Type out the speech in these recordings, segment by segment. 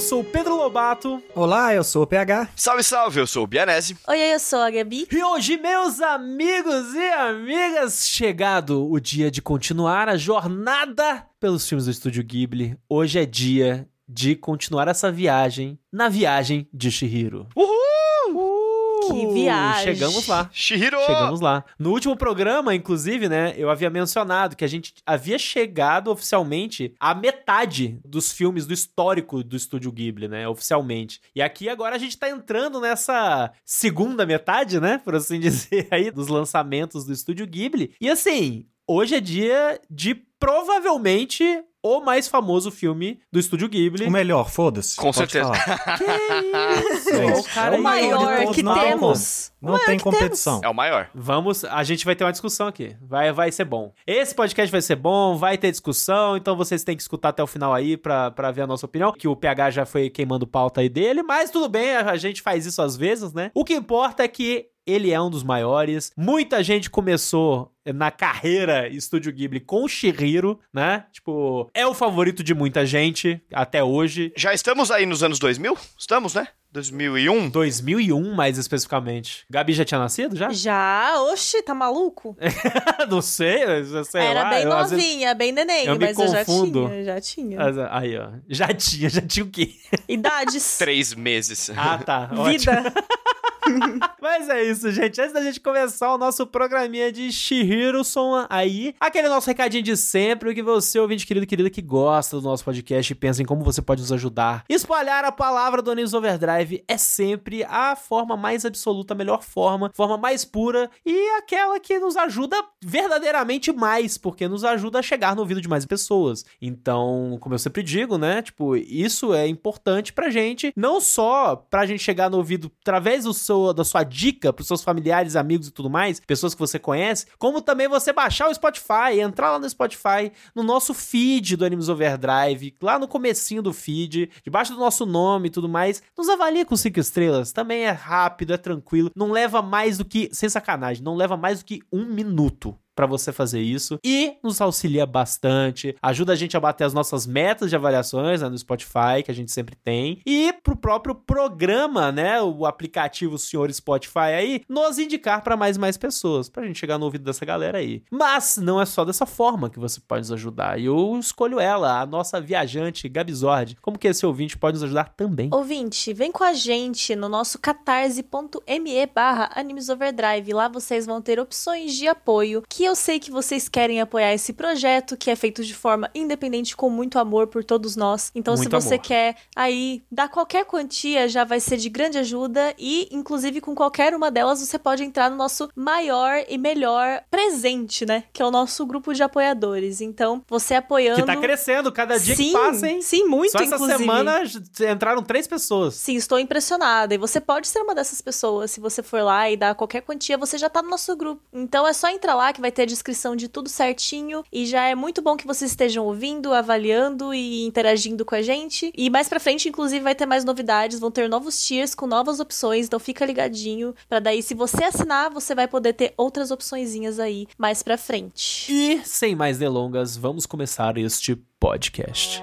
eu sou o Pedro Lobato. Olá, eu sou o PH. Salve, salve, eu sou o Bianese. Oi, eu sou a Gabi. E hoje, meus amigos e amigas, chegado o dia de continuar a jornada pelos filmes do Estúdio Ghibli. Hoje é dia de continuar essa viagem na viagem de Shihiro. Uhul! Que viagem. Chegamos lá. Shihiro! Chegamos lá. No último programa, inclusive, né, eu havia mencionado que a gente havia chegado oficialmente à metade dos filmes do histórico do Estúdio Ghibli, né, oficialmente. E aqui agora a gente tá entrando nessa segunda metade, né, por assim dizer, aí, dos lançamentos do Estúdio Ghibli. E assim, hoje é dia de provavelmente o mais famoso filme do Estúdio Ghibli. O melhor, foda-se. Com pode certeza. falar. Que isso? Gente, o cara é o maior de maior todos, que não tem temos. Não tem competição. É o maior. Vamos, a gente vai ter uma discussão aqui. Vai, vai ser bom. Esse podcast vai ser bom, vai ter discussão, então vocês têm que escutar até o final aí pra, pra ver a nossa opinião, que o PH já foi queimando pauta aí dele, mas tudo bem, a gente faz isso às vezes, né? O que importa é que ele é um dos maiores. Muita gente começou na carreira Estúdio Ghibli com o Shihiro, né? Tipo, é o favorito de muita gente até hoje. Já estamos aí nos anos 2000? Estamos, né? 2001? 2001, mais especificamente. Gabi já tinha nascido já? Já? Oxi, tá maluco? Não sei, eu sei Era lá, bem eu, às vezes- novinha, bem neném, eu mas eu já tinha, já tinha. Aí, ó. Já tinha, já tinha o quê? Idades. Três meses. Ah, tá. ótimo. Vida. Mas é isso, gente. Antes da gente começar o nosso programinha de Shihiro Son aí, aquele nosso recadinho de sempre, que você, ouvinte querido querida, que gosta do nosso podcast e pensa em como você pode nos ajudar. Espalhar a palavra do News Overdrive é sempre a forma mais absoluta, a melhor forma, forma mais pura e aquela que nos ajuda verdadeiramente mais, porque nos ajuda a chegar no ouvido de mais pessoas. Então, como eu sempre digo, né? Tipo, isso é importante pra gente, não só pra gente chegar no ouvido através do seu, da sua dica pros seus familiares, amigos e tudo mais, pessoas que você conhece, como também você baixar o Spotify, entrar lá no Spotify, no nosso feed do Animes Overdrive, lá no comecinho do feed, debaixo do nosso nome e tudo mais, nos avalia com cinco estrelas. Também é rápido, é tranquilo, não leva mais do que, sem sacanagem, não leva mais do que um minuto pra você fazer isso e nos auxilia bastante, ajuda a gente a bater as nossas metas de avaliações né, no Spotify, que a gente sempre tem, e pro próprio programa, né, o aplicativo Senhor Spotify aí, nos indicar pra mais e mais pessoas, pra gente chegar no ouvido dessa galera aí. Mas não é só dessa forma que você pode nos ajudar, e eu escolho ela, a nossa viajante Gabizord, como que esse ouvinte pode nos ajudar também. Ouvinte, vem com a gente no nosso catarse.me barra animesoverdrive. Lá vocês vão ter opções de apoio, que eu sei que vocês querem apoiar esse projeto, que é feito de forma independente, com muito amor por todos nós. Então, Muito se você amor. quer aí dar qualquer quantia, já vai ser de grande ajuda. E, inclusive, com qualquer uma delas, você pode entrar no nosso maior e melhor presente, né? Que é o nosso grupo de apoiadores. Então, você apoiando. Que tá crescendo cada dia sim, que passa, hein? Sim, muito, Só essa inclusive. semana entraram três pessoas. Sim, estou impressionada. E você pode ser uma dessas pessoas. Se você for lá e dar qualquer quantia, você já tá no nosso grupo. Então é só entrar lá que vai ter a descrição de tudo certinho. E já é muito bom que vocês estejam ouvindo, avaliando e interagindo com a gente. E mais pra frente, inclusive, vai ter mais novidades. Vão ter novos tiers com novas opções. Então fica ligadinho. Pra daí, se você assinar, você vai poder ter outras opçõezinhas aí mais pra frente. E, sem mais delongas, vamos começar este podcast.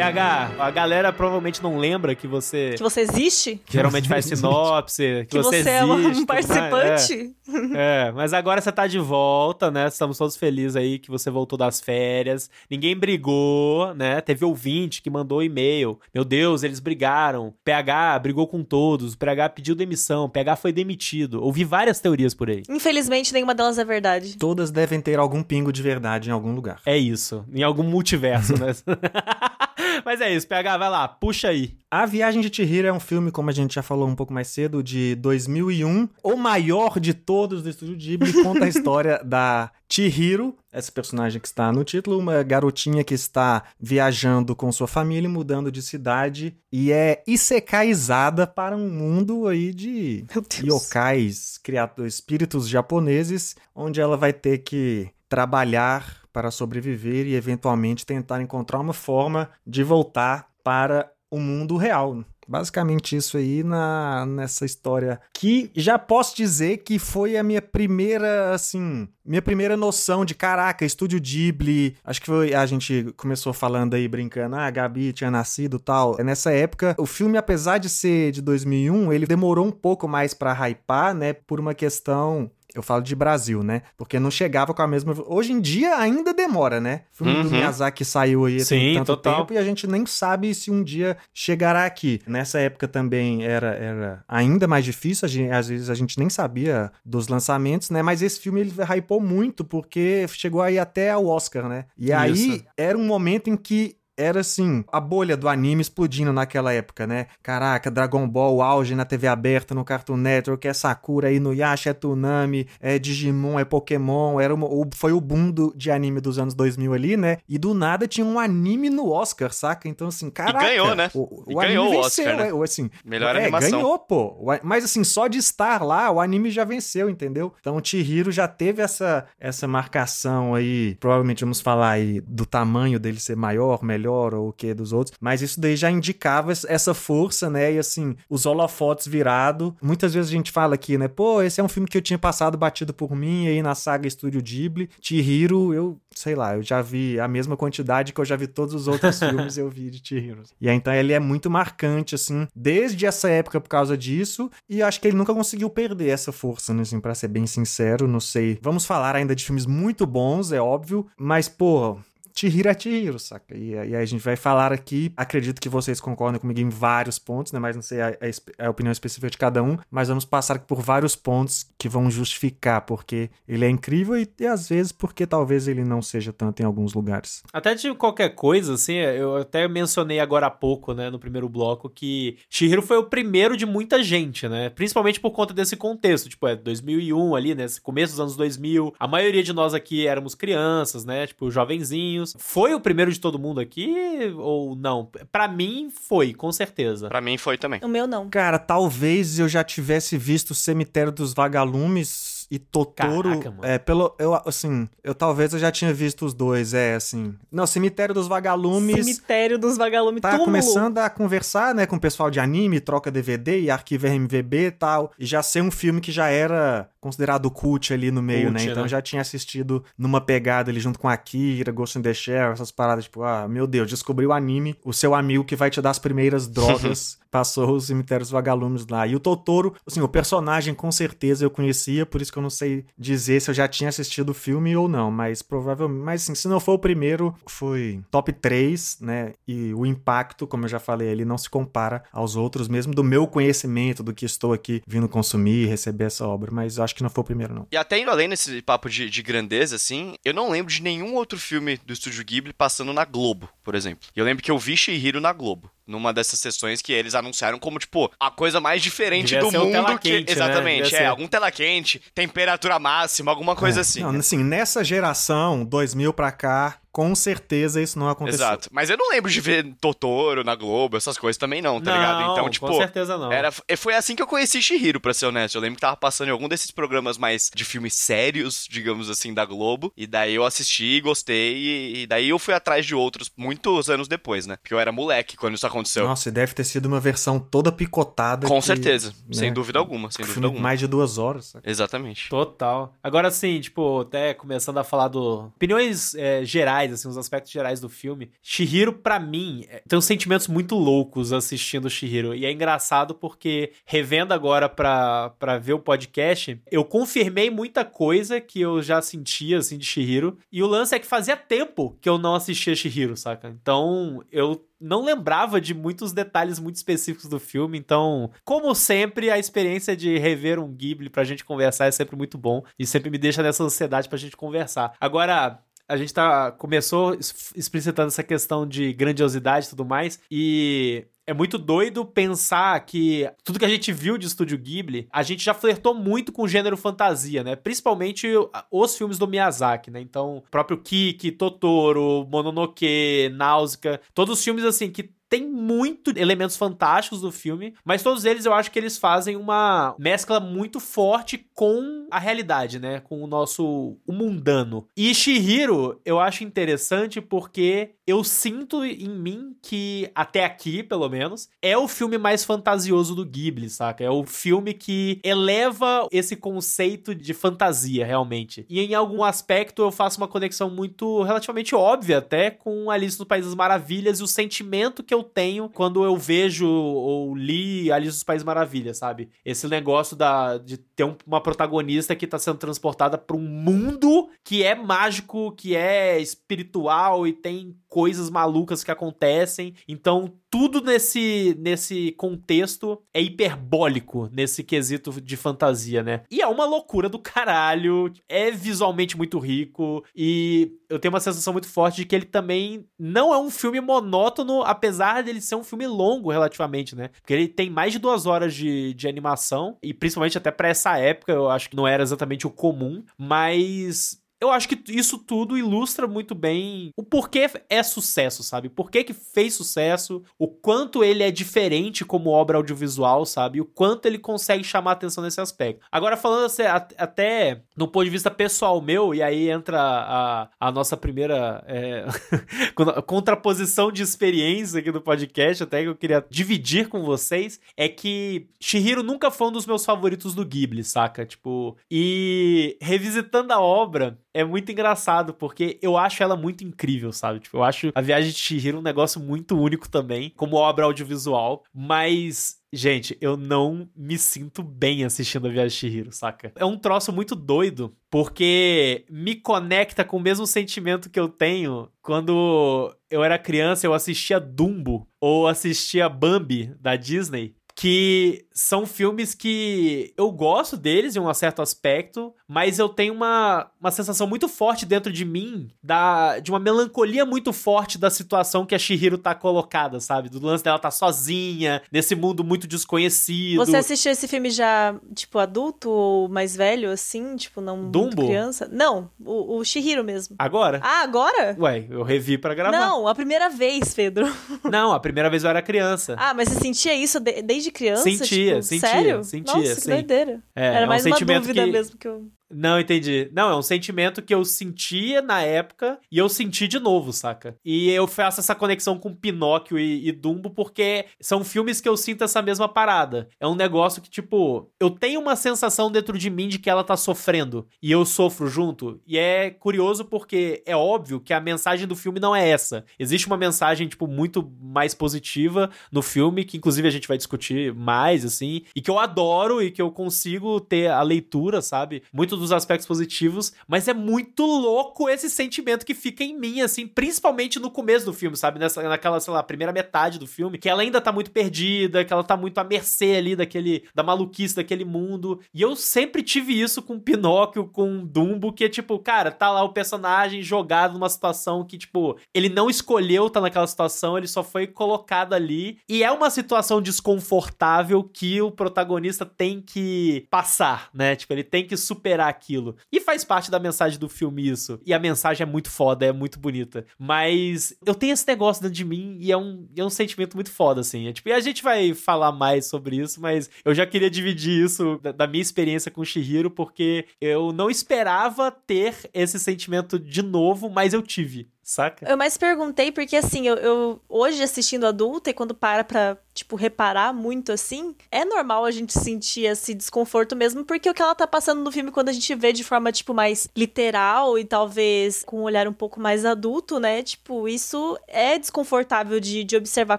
PH, a galera provavelmente não lembra que você Que você existe? geralmente faz sinopse, que, Que você, é um existe, tudo mais. participante? É, é, mas agora você tá de volta, né? Estamos todos felizes aí que você voltou das férias. Ninguém brigou, né? Teve ouvinte que mandou e-mail. Meu Deus, eles brigaram. PH brigou com todos. O PH pediu demissão. O PH foi demitido. Ouvi várias teorias por aí. Infelizmente, nenhuma delas é verdade. Todas devem ter algum pingo de verdade em algum lugar. É isso. Em algum multiverso, né? Mas é isso, PH, vai lá, puxa aí. A Viagem de Chihiro é um filme, como a gente já falou um pouco mais cedo, de 2001. O maior de todos do Estúdio Ghibli conta a história da Chihiro, essa personagem que está no título, uma garotinha que está viajando com sua família, e mudando de cidade e é isekaiizada para um mundo aí de yokais, criados, espíritos japoneses, onde ela vai ter que trabalhar para sobreviver e eventualmente tentar encontrar uma forma de voltar para o mundo real. Basicamente isso aí na, nessa história que já posso dizer que foi a minha primeira, assim, minha primeira noção de caraca, estúdio Ghibli. Acho que foi a gente começou falando aí brincando, ah, a Gabi tinha nascido, tal. É nessa época, o filme apesar de ser de 2001, ele demorou um pouco mais para hypar, né, por uma questão eu falo de Brasil, né? Porque não chegava com a mesma. Hoje em dia ainda demora, né? O filme uhum. do Miyazaki saiu aí tem tanto total. tempo e a gente nem sabe se um dia chegará aqui. Nessa época também era, era ainda mais difícil, gente, às vezes a gente nem sabia dos lançamentos, né? Mas esse filme ele hypou muito porque chegou aí até ao Oscar, né? E Isso. aí era um momento em que era assim, a bolha do anime explodindo naquela época, né? Caraca, Dragon Ball, auge na TV aberta, no Cartoon Network, é Sakura aí no Yasha, é Tsunami, é Digimon, é Pokémon, era uma, foi o boom do, de anime dos anos 2000 ali, né? E do nada tinha um anime no Oscar, saca? Então assim, caraca. E ganhou, né? O, o ganhou o Oscar, venceu, né? É, assim, Melhor é, animação. ganhou, pô. Mas assim, só de estar lá, o anime já venceu, entendeu? Então o Chihiro já teve essa, essa marcação aí, provavelmente vamos falar aí do tamanho dele ser maior, melhor, melhor ou o que dos outros, mas isso daí já indicava essa força, né? E assim, os holofotes virado. Muitas vezes a gente fala aqui, né? Pô, esse é um filme que eu tinha passado batido por mim aí na saga Estúdio Ghibli. Chihiro, eu sei lá, eu já vi a mesma quantidade que eu já vi todos os outros filmes, eu vi de Chihiro. E aí, então ele é muito marcante, assim, desde essa época por causa disso, e acho que ele nunca conseguiu perder essa força, né, assim, pra ser bem sincero, não sei. Vamos falar ainda de filmes muito bons, é óbvio, mas, pô, Chihiro é Chihiro, saca? E, e aí a gente vai falar aqui, acredito que vocês concordem comigo em vários pontos, né? Mas não sei a, a, a, opinião específica de cada um, mas vamos passar por vários pontos que vão justificar porque ele é incrível e, e às vezes porque talvez ele não seja tanto em alguns lugares. Até de qualquer coisa, assim, eu até mencionei agora há pouco, né, no primeiro bloco, que Chihiro foi o primeiro de muita gente, né? Principalmente por conta desse contexto, tipo, é 2001 ali, né? Começo dos anos 2000, a maioria de nós aqui éramos crianças, né? Tipo, jovenzinhos, foi o primeiro de todo mundo aqui ou não? Para mim foi, com certeza. Para mim foi também. O meu não. Cara, talvez eu já tivesse visto o Cemitério dos Vagalumes e Totoro. Caraca, é, pelo. Eu, assim, eu talvez eu já tinha visto os dois, é, assim. Não, Cemitério dos Vagalumes. Cemitério dos Vagalumes, Tá túmulo. começando a conversar, né, com o pessoal de anime, troca DVD e arquivo RMVB e tal. E já ser um filme que já era considerado cult ali no meio, cult, né? Então né? já tinha assistido numa pegada ali junto com Akira, Ghost in the Shell, essas paradas, tipo, ah, meu Deus, descobriu o anime, o seu amigo que vai te dar as primeiras drogas passou os cemitérios vagalumes lá. E o Totoro, assim, o personagem com certeza eu conhecia, por isso que eu não sei dizer se eu já tinha assistido o filme ou não, mas provavelmente, mas assim, se não for o primeiro, foi top 3, né? E o impacto, como eu já falei, ele não se compara aos outros, mesmo do meu conhecimento, do que estou aqui vindo consumir, receber essa obra, mas eu acho que não foi o primeiro, não. E até indo além nesse papo de, de grandeza, assim, eu não lembro de nenhum outro filme do estúdio Ghibli passando na Globo, por exemplo. Eu lembro que eu vi Shihiro na Globo numa dessas sessões que eles anunciaram como, tipo, a coisa mais diferente Devia do mundo. Que... Quente, né? Exatamente, né? é. Algum tela quente, temperatura máxima, alguma coisa é. assim. Não, assim, nessa geração, 2000 pra cá, com certeza isso não aconteceu. Exato. Mas eu não lembro de ver Totoro na Globo, essas coisas também não, tá não, ligado? Então, tipo. Com certeza não. Era, foi assim que eu conheci Shihiro, pra ser honesto. Eu lembro que tava passando em algum desses programas mais de filmes sérios, digamos assim, da Globo. E daí eu assisti, gostei. E, e daí eu fui atrás de outros muitos anos depois, né? Porque eu era moleque quando isso aconteceu. Nossa, e deve ter sido uma versão toda picotada. Com que, certeza. Né? Sem dúvida alguma. Sem dúvida alguma. Mais de duas horas. Sabe? Exatamente. Total. Agora sim, tipo, até começando a falar do. Opiniões é, gerais, assim, os aspectos gerais do filme. Shihiro, para mim, é, tem uns sentimentos muito loucos assistindo Shihiro. E é engraçado porque, revendo agora pra, pra ver o podcast, eu confirmei muita coisa que eu já sentia, assim, de Shihiro. E o lance é que fazia tempo que eu não assistia Shihiro, saca? Então, eu não lembrava de muitos detalhes muito específicos do filme, então, como sempre, a experiência de rever um Ghibli pra gente conversar é sempre muito bom e sempre me deixa nessa ansiedade pra gente conversar. Agora, a gente tá, começou explicitando essa questão de grandiosidade e tudo mais, e é muito doido pensar que tudo que a gente viu de Estúdio Ghibli, a gente já flertou muito com o gênero fantasia, né? Principalmente os filmes do Miyazaki, né? Então, próprio Kiki, Totoro, Mononoke, Náusea, todos os filmes assim que tem muito elementos fantásticos do filme, mas todos eles eu acho que eles fazem uma mescla muito forte com a realidade, né? Com o nosso o mundano. E Shihiro, eu acho interessante porque eu sinto em mim que, até aqui, pelo menos, é o filme mais fantasioso do Ghibli, saca? É o filme que eleva esse conceito de fantasia, realmente. E em algum aspecto eu faço uma conexão muito relativamente óbvia até com Alice no País das Maravilhas e o sentimento que eu tenho quando eu vejo ou li Alice nos Países Maravilhas, sabe? Esse negócio da, de ter um, uma protagonista que tá sendo transportada para um mundo que é mágico, que é espiritual e tem coisas malucas que acontecem. Então, tudo nesse, nesse contexto é hiperbólico nesse quesito de fantasia, né? E é uma loucura do caralho, é visualmente muito rico e eu tenho uma sensação muito forte de que ele também não é um filme monótono, apesar dele ser um filme longo relativamente, né? Porque ele tem mais de duas horas de, de animação e principalmente até para essa época eu acho que não era exatamente o comum, mas eu acho que isso tudo ilustra muito bem o porquê é sucesso, sabe? Por que que fez sucesso, o quanto ele é diferente como obra audiovisual, sabe? O quanto ele consegue chamar atenção nesse aspecto. Agora, falando assim, até no ponto de vista pessoal meu, e aí entra a, a nossa primeira é, contraposição de experiência aqui no podcast, até que eu queria dividir com vocês, é que Shihiro nunca foi um dos meus favoritos do Ghibli, saca? Tipo, e revisitando a obra, é muito engraçado, porque eu acho ela muito incrível, sabe? Tipo, eu acho a Viagem de Chihiro um negócio muito único também, como obra audiovisual, mas Gente, eu não me sinto bem assistindo a Viagem de Chihiro, saca? É um troço muito doido, porque me conecta com o mesmo sentimento que eu tenho quando eu era criança, eu assistia Dumbo ou assistia Bambi da Disney que são filmes que eu gosto deles em um certo aspecto, mas eu tenho uma, uma sensação muito forte dentro de mim da, de uma melancolia muito forte da situação que a Shihiro tá colocada, sabe? Do lance dela tá sozinha, nesse mundo muito desconhecido. Você assistiu esse filme já, tipo, adulto ou mais velho, assim? Tipo, não Dumbo? criança? Não, o, o Shihiro mesmo. Agora? Ah, agora? Ué, eu revi para gravar. Não, a primeira vez, Pedro. Não, a primeira vez eu era criança. Ah, mas você sentia isso de, desde criança? Sentia, tipo, sentia, sério? sentia. Nossa, que doideira. É, Era é um mais uma sentimento dúvida que- mesmo que eu... Não, entendi. Não, é um sentimento que eu sentia na época e eu senti de novo, saca? E eu faço essa conexão com Pinóquio e, e Dumbo porque são filmes que eu sinto essa mesma parada. É um negócio que, tipo, eu tenho uma sensação dentro de mim de que ela tá sofrendo e eu sofro junto. E é curioso porque é óbvio que a mensagem do filme não é essa. Existe uma mensagem, tipo, muito mais positiva no filme, que inclusive a gente vai discutir mais, assim, e que eu adoro e que eu consigo ter a leitura, sabe? Muito dos aspectos positivos, mas é muito louco esse sentimento que fica em mim, assim, principalmente no começo do filme, sabe? Nessa, naquela, sei lá, primeira metade do filme, que ela ainda tá muito perdida, que ela tá muito à mercê ali daquele, da maluquice daquele mundo. E eu sempre tive isso com Pinóquio, com Dumbo, que é tipo, cara, tá lá o personagem jogado numa situação que, tipo, ele não escolheu estar naquela situação, ele só foi colocado ali. E é uma situação desconfortável que o protagonista tem que passar, né? Tipo, ele tem que superar aquilo. E faz parte da mensagem do filme isso. E a mensagem é muito foda, é muito bonita. Mas eu tenho esse negócio dentro de mim e é um, é um sentimento muito foda, assim. É, tipo, e a gente vai falar mais sobre isso, mas eu já queria dividir isso da, da minha experiência com o Shihiro, porque eu não esperava ter esse sentimento de novo, mas eu tive. Saca? Eu mais perguntei porque, assim, eu, eu hoje assistindo adulta e quando para pra, tipo, reparar muito assim, é normal a gente sentir esse desconforto mesmo, porque o que ela tá passando no filme, quando a gente vê de forma, tipo, mais literal e talvez com um olhar um pouco mais adulto, né? Tipo, isso é desconfortável de, de observar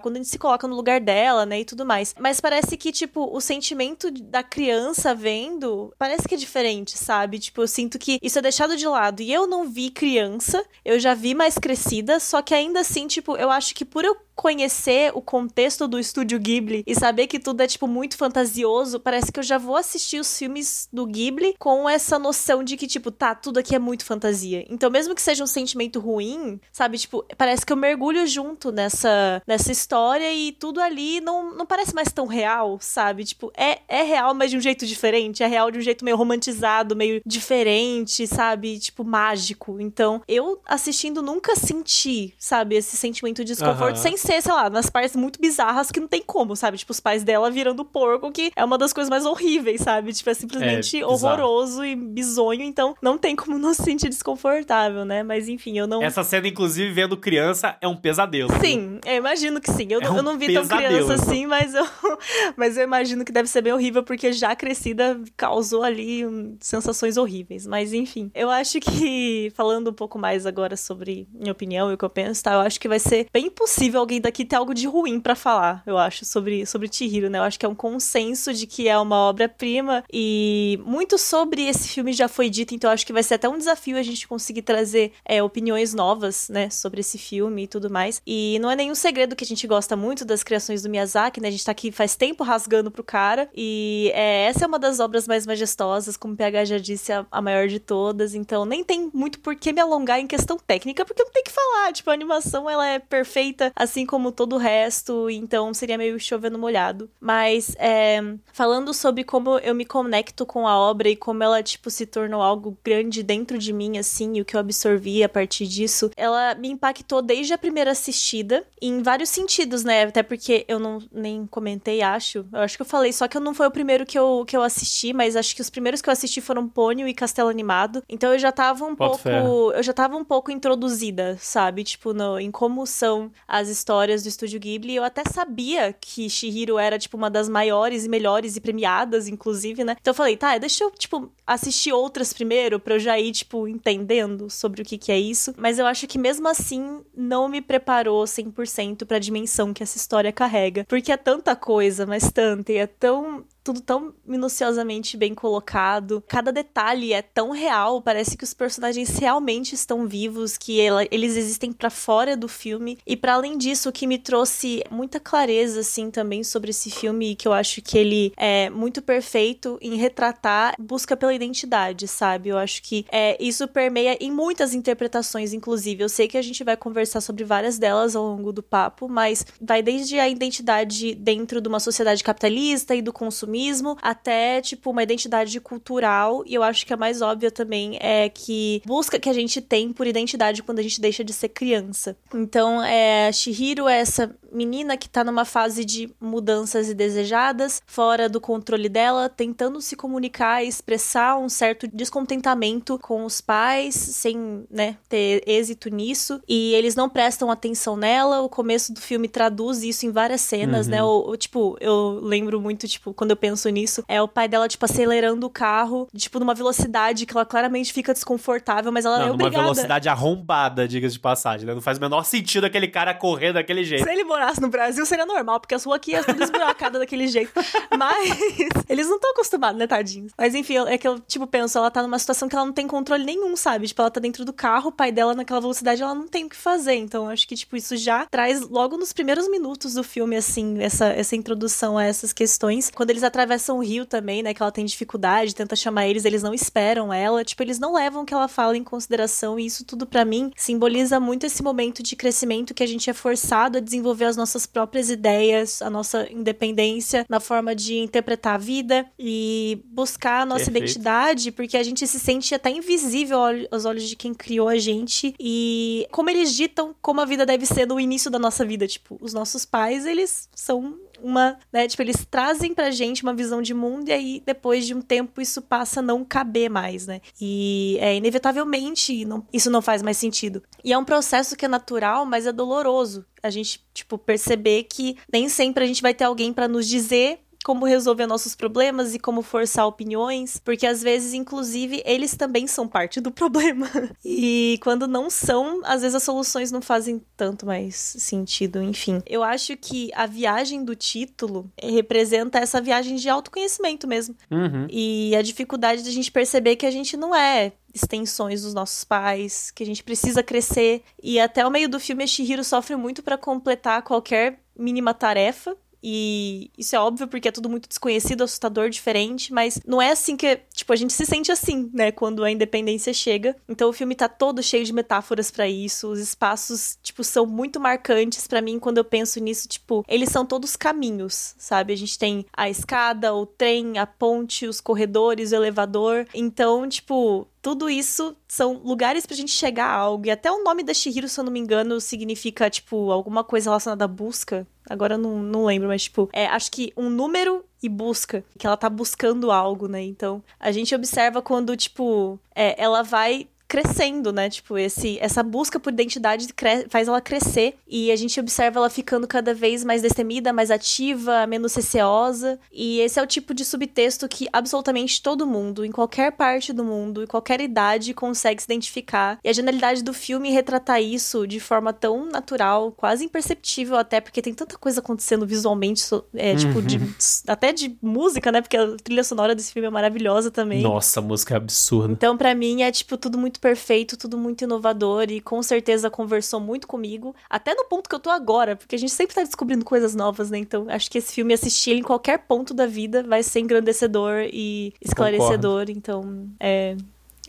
quando a gente se coloca no lugar dela, né? E tudo mais. Mas parece que, tipo, o sentimento da criança vendo parece que é diferente, sabe? Tipo, eu sinto que isso é deixado de lado. E eu não vi criança, eu já vi mais crescida, só que ainda assim, tipo, eu acho que por eu conhecer o contexto do estúdio Ghibli e saber que tudo é, tipo, muito fantasioso, parece que eu já vou assistir os filmes do Ghibli com essa noção de que, tipo, tá, tudo aqui é muito fantasia. Então, mesmo que seja um sentimento ruim, sabe, tipo, parece que eu mergulho junto nessa, nessa história e tudo ali não, não parece mais tão real, sabe? Tipo, é, é real, mas de um jeito diferente. É real de um jeito meio romantizado, meio diferente, sabe? Tipo, mágico. Então, eu assistindo nunca senti, sabe, esse sentimento de desconforto Aham. sem ser, sei lá, nas partes muito bizarras que não tem como, sabe? Tipo, os pais dela virando porco, que é uma das coisas mais horríveis, sabe? Tipo, é simplesmente É, horroroso e bizonho, então não tem como não se sentir desconfortável, né? Mas enfim, eu não. Essa cena, inclusive, vendo criança, é um pesadelo. Sim, eu imagino que sim. Eu, É não- um eu não vi tão pesadelo. criança assim, mas eu, mas eu imagino que deve ser bem horrível, porque já crescida causou ali hum, sensações horríveis. Mas enfim, eu acho que, falando um pouco mais agora sobre minha opinião e o que eu penso, tá? Eu acho que vai ser bem impossível alguém daqui ter algo de ruim pra falar, eu acho, sobre, sobre Chihiro, né? Eu acho que é um consenso de que é uma obra-prima e muito sobre esse filme já foi dito, então eu acho que vai ser até um desafio a gente conseguir trazer é, opiniões novas, né, sobre esse filme e tudo mais. E não é nenhum segredo que a gente gosta muito das criações do Miyazaki, né? A gente tá aqui faz tempo rasgando pro cara. E é, essa é uma das obras mais majestosas, como o PH já disse, a, a maior de todas. Então nem tem muito por que me alongar em questão técnica, porque não tem que falar. Tipo, a animação ela é perfeita, assim como todo o resto. Então seria meio chovendo molhado. Mas é, falando sobre como eu me conecto com a obra e como ela, tipo, se tornou algo grande dentro de mim, assim, e o que eu absorvi a partir disso, ela me impactou desde a primeira assistida, em vários sentidos, né? Até porque eu não nem comentei, acho. Eu acho que eu falei, só que eu não foi o primeiro que eu, que eu assisti, mas acho que os primeiros que eu assisti foram Pônio e Castelo Animado. Então eu já tava um Boto pouco. Eu já tava um pouco introduzida, sabe? Tipo, no, em como são as histórias do Estúdio Ghibli. Eu até sabia que Shihiro era, tipo, uma das maiores e melhores e premiadas, inclusive, né? Então eu falei, tá, deixa eu, tipo, assistir outras primeiro pra eu já ir, tipo, entendendo sobre o que, que é isso. Mas eu acho que mesmo assim não me preparou 100% pra dimensão que essa história carrega. Porque é tanta coisa, mas tanta, e é tão tudo tão minuciosamente bem colocado. Cada detalhe é tão real, parece que os personagens realmente estão vivos, que ela- eles existem pra fora do filme. E pra além disso, o que me trouxe muita clareza assim também sobre esse filme, que eu acho que ele é muito perfeito em retratar busca pela identidade, sabe? Eu acho que é, isso permeia em muitas interpretações, inclusive. Eu sei que a gente vai conversar sobre várias delas ao longo do papo, mas vai desde a identidade dentro de uma sociedade capitalista e do consumismo até, tipo, uma identidade cultural. E eu acho que a mais óbvia também é que busca que a gente tem por identidade quando a gente deixa de ser criança. Então, é, Shihiro é essa menina que tá numa fase de mudanças indesejadas, fora do controle dela, tentando se comunicar e expressar um certo descontentamento com os pais, sem, né, ter êxito nisso. E eles não prestam atenção nela. O começo do filme traduz isso em várias cenas, né? O, o, tipo, eu lembro muito, tipo, quando eu penso nisso, é o pai dela, tipo, acelerando o carro, tipo, numa velocidade que ela claramente fica desconfortável, mas ela Não, é obrigada. velocidade arrombada, diga-se de passagem, né? Não faz o menor sentido aquele cara correr daquele jeito. Se ele morasse no Brasil, seria normal, porque as ruas aqui é tudo esburacada daquele jeito. Mas eles não estão acostumados, né, tadinhos? Mas enfim, é que eu, tipo, penso, ela tá numa situação que ela não tem controle nenhum, sabe? Tipo, ela tá dentro do carro, o pai dela naquela velocidade, ela não tem o que fazer. Então, acho que, tipo, isso já traz logo nos primeiros minutos do filme, assim, essa, essa introdução a essas questões. Quando eles atravessam o rio também, né, que ela tem dificuldade, tenta chamar eles, eles não esperam ela. Tipo, eles não levam o que ela fala em consideração. E isso tudo, pra mim, simboliza muito esse momento de crescimento que a gente é forçado a desenvolver as nossas próprias ideias, a nossa independência na forma de interpretar a vida e buscar a nossa Perfeito. identidade, porque a gente se sente até invisível ao- aos olhos de quem criou a gente e como eles ditam como a vida deve ser no início da nossa vida, tipo, os nossos pais, eles são uma, né, tipo, eles trazem pra gente uma visão de mundo e aí depois de um tempo isso passa a não caber mais, né? E é inevitavelmente não- isso não faz mais sentido. E é um processo que é natural, mas é doloroso. A gente, tipo, perceber que nem sempre a gente vai ter alguém pra nos dizer como resolver nossos problemas e como forçar opiniões, porque às vezes, inclusive, eles também são parte do problema. E quando não são, às vezes as soluções não fazem tanto mais sentido, enfim. Eu acho que a viagem do título representa essa viagem de autoconhecimento mesmo. Uhum. E a dificuldade de a gente perceber que a gente não é extensões dos nossos pais, que a gente precisa crescer. E até o meio do filme, a Shihiro sofre muito pra completar qualquer mínima tarefa. E isso é óbvio porque é tudo muito desconhecido, assustador, diferente, mas não é assim que, tipo, a gente se sente assim, né, quando a independência chega. Então o filme tá todo cheio de metáforas pra isso, os espaços, tipo, são muito marcantes pra mim quando eu penso nisso, tipo, eles são todos caminhos, sabe? A gente tem a escada, o trem, a ponte, os corredores, o elevador. Então, tipo, tudo isso são lugares pra gente chegar a algo. E até o nome da Shihiro, se eu não me engano, significa, tipo, alguma coisa relacionada à busca. Agora eu não, não lembro, mas, tipo, é, acho que um número e busca. Que ela tá buscando algo, né? Então, a gente observa quando, tipo, é, ela vai crescendo, né? Tipo, esse, essa busca por identidade faz ela crescer e a gente observa ela ficando cada vez mais destemida, mais ativa, menos receosa. E esse é o tipo de subtexto que absolutamente todo mundo, em qualquer parte do mundo, em qualquer idade, consegue se identificar. E a genialidade do filme retratar isso de forma tão natural, quase imperceptível até, porque tem tanta coisa acontecendo visualmente, é, tipo, uhum. de, até de música, né? Porque a trilha sonora desse filme é maravilhosa também. Nossa, a música é absurda. Então, para mim, é, tipo, tudo muito perfeito, tudo muito inovador e com certeza conversou muito comigo, até no ponto que eu tô agora, porque a gente sempre tá descobrindo coisas novas, né? Então, acho que esse filme assistir em qualquer ponto da vida vai ser engrandecedor e esclarecedor, Concordo. então, é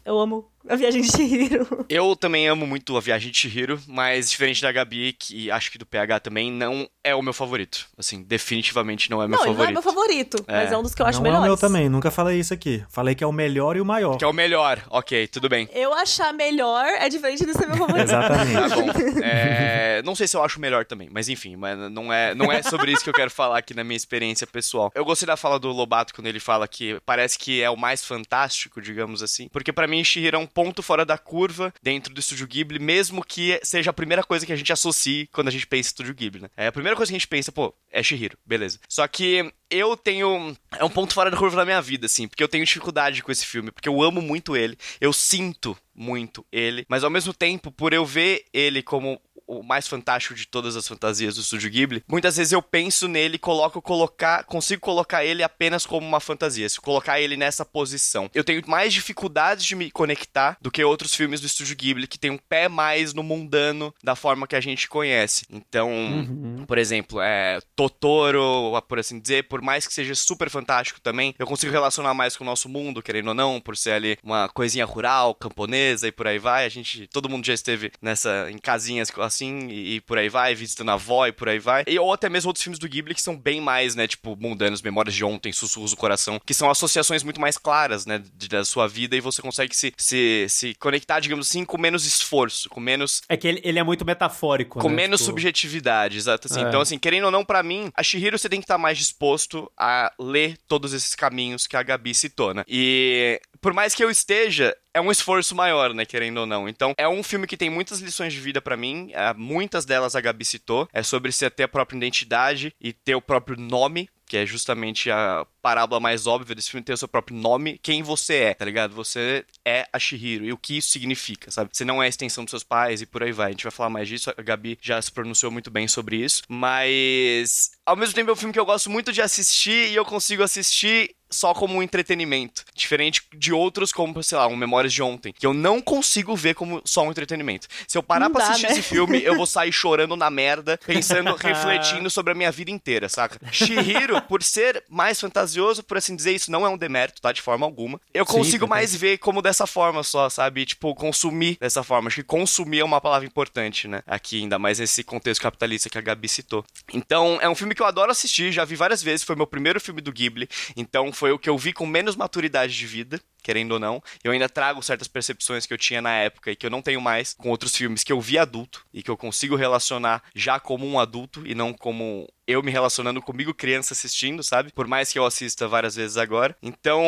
eu amo a Viagem de Chihiro. Eu também amo muito A Viagem de Chihiro, mas diferente da Gabi, que acho que do PH também, não é o meu favorito. Assim, definitivamente não é meu não, favorito. Não, é meu favorito, é. mas é um dos que eu acho não melhores. Não é o meu também, nunca falei isso aqui. Falei que é o melhor e o maior. Que é o melhor, ok, tudo bem. Eu achar melhor é diferente de ser meu favorito. Exatamente. Tá bom. É, não sei se eu acho melhor também, mas enfim, mas não é, não é sobre isso que eu quero falar aqui na minha experiência pessoal. Eu gostei da fala do Lobato quando ele fala que parece que é o mais fantástico, digamos assim, porque para mim Shihiro é um ponto fora da curva dentro do Estúdio Ghibli, mesmo que seja a primeira coisa que a gente associe quando a gente pensa em Estúdio Ghibli, né? É a primeira coisa que a gente pensa, pô, é Shihiro, beleza. Só que eu tenho. É um ponto fora da curva na minha vida, assim, porque eu tenho dificuldade com esse filme, porque eu amo muito ele, eu sinto muito ele, mas ao mesmo tempo, por eu ver ele como o mais fantástico de todas as fantasias do Estúdio Ghibli, muitas vezes eu penso nele e coloco colocar, consigo colocar ele apenas como uma fantasia, se colocar ele nessa posição. Eu tenho mais dificuldades de me conectar do que outros filmes do Estúdio Ghibli que tem um pé mais no mundano da forma que a gente conhece. Então, uhum. por exemplo, é Totoro, por assim dizer, por mais que seja super fantástico também, eu consigo relacionar mais com o nosso mundo, querendo ou não, por ser ali uma coisinha rural, camponesa e por aí vai. A gente, todo mundo já esteve nessa em casinhas assim, e, e, por aí vai, visitando a avó e por aí vai. E, ou até mesmo outros filmes do Ghibli que são bem mais, né, tipo, mundanos, Memórias de Ontem, Sussurros do Coração, que são associações muito mais claras, né, de, da sua vida e você consegue se, se, se conectar, digamos assim, com menos esforço, com menos... É que ele, ele é muito metafórico, Com né? menos tipo... subjetividade, exato assim. É. Então, assim, querendo ou não, para mim, a Shihiro você tem que estar mais disposto a ler todos esses caminhos que a Gabi citou, né? E por mais que eu esteja, é um esforço maior, né, querendo ou não. Então, é um filme que tem muitas lições de vida para mim, é, muitas delas a Gabi citou, é sobre você ter a própria identidade e ter o próprio nome, que é justamente a parábola mais óbvia desse filme ter o seu próprio nome, quem você é, tá ligado? Você é a Shihiro e o que isso significa, sabe? Você não é a extensão dos seus pais e por aí vai. A gente vai falar mais disso, a Gabi já se pronunciou muito bem sobre isso, mas ao mesmo tempo é um filme que eu gosto muito de assistir e eu consigo assistir só como um entretenimento. Diferente de outros, como, sei lá, um Memórias de Ontem, que eu não consigo ver como só um entretenimento. Se eu parar não pra dá, assistir né? esse filme, eu vou sair chorando na merda, pensando, refletindo sobre a minha vida inteira, saca? Shihiro, por ser mais fantasioso, fantasioso, por assim dizer, isso não é um demérito, tá? De forma alguma. Eu consigo Sim, mais ver como dessa forma só, sabe? Tipo, consumir dessa forma. Acho que consumir é uma palavra importante, né? Aqui, ainda mais nesse contexto capitalista que a Gabi citou. Então, é um filme que eu adoro assistir, já vi várias vezes, foi meu primeiro filme do Ghibli, então foi o que eu vi com menos maturidade de vida querendo ou não. Eu ainda trago certas percepções que eu tinha na época e que eu não tenho mais com outros filmes que eu vi adulto e que eu consigo relacionar já como um adulto e não como eu me relacionando comigo, criança assistindo, sabe? Por mais que eu assista várias vezes agora. Então,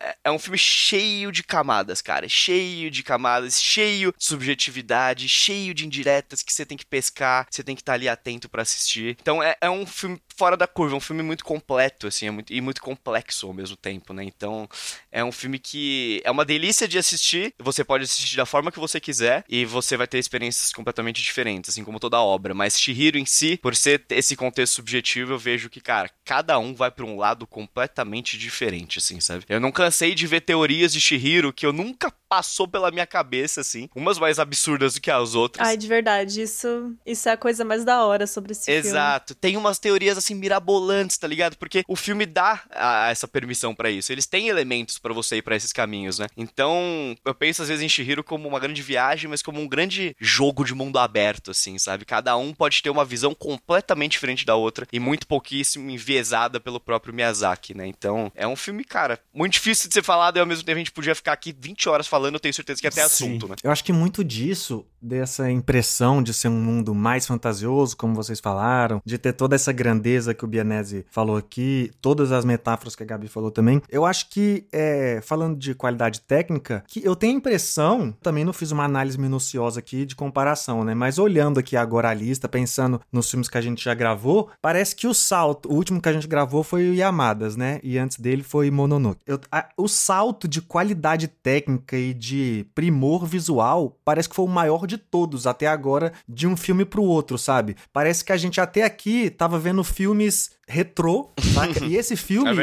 é, é um filme cheio de camadas, cara. Cheio de camadas, cheio de subjetividade, cheio de indiretas que você tem que pescar, você tem que estar tá ali atento para assistir. Então, é, é, um filme fora da curva, é um filme muito completo, assim, é muito, e muito complexo ao mesmo tempo, né? Então, é um filme que que é uma delícia de assistir. Você pode assistir da forma que você quiser e você vai ter experiências completamente diferentes, assim como toda obra. Mas Shihiro em si, por ser esse contexto subjetivo, eu vejo que, cara, cada um vai para um lado completamente diferente, assim, sabe? Eu não cansei de ver teorias de Shihiro que eu nunca passou pela minha cabeça, assim. Umas mais absurdas do que as outras. Ai, de verdade, isso, isso é a coisa mais da hora sobre esse Exato. filme. Exato. Tem umas teorias, assim, mirabolantes, tá ligado? Porque o filme dá a, essa permissão para isso. Eles têm elementos para você ir pra esses caminhos, né? Então, eu penso às vezes em Shihiro como uma grande viagem, mas como um grande jogo de mundo aberto, assim, sabe? Cada um pode ter uma visão completamente diferente da outra e muito pouquíssimo enviesada pelo próprio Miyazaki, né? Então, é um filme, cara, muito difícil de ser falado e ao mesmo tempo a gente podia ficar aqui 20 horas falando, eu tenho certeza que até Sim. assunto, né? Eu acho que muito disso, dessa impressão de ser um mundo mais fantasioso, como vocês falaram, de ter toda essa grandeza que o Bianese falou aqui, todas as metáforas que a Gabi falou também, eu acho que, é, falando de qualidade técnica, que eu tenho a impressão, também não fiz uma análise minuciosa aqui de comparação, né? Mas olhando aqui agora a lista, pensando nos filmes que a gente já gravou, parece que o salto, o último que a gente gravou foi o Yamadas, né? E antes dele foi Mononoke. Eu- a- o salto de qualidade técnica e de primor visual parece que foi o maior de todos até agora, de um filme pro outro, sabe? Parece que a gente até aqui tava vendo filmes retrô, saca? E esse filme É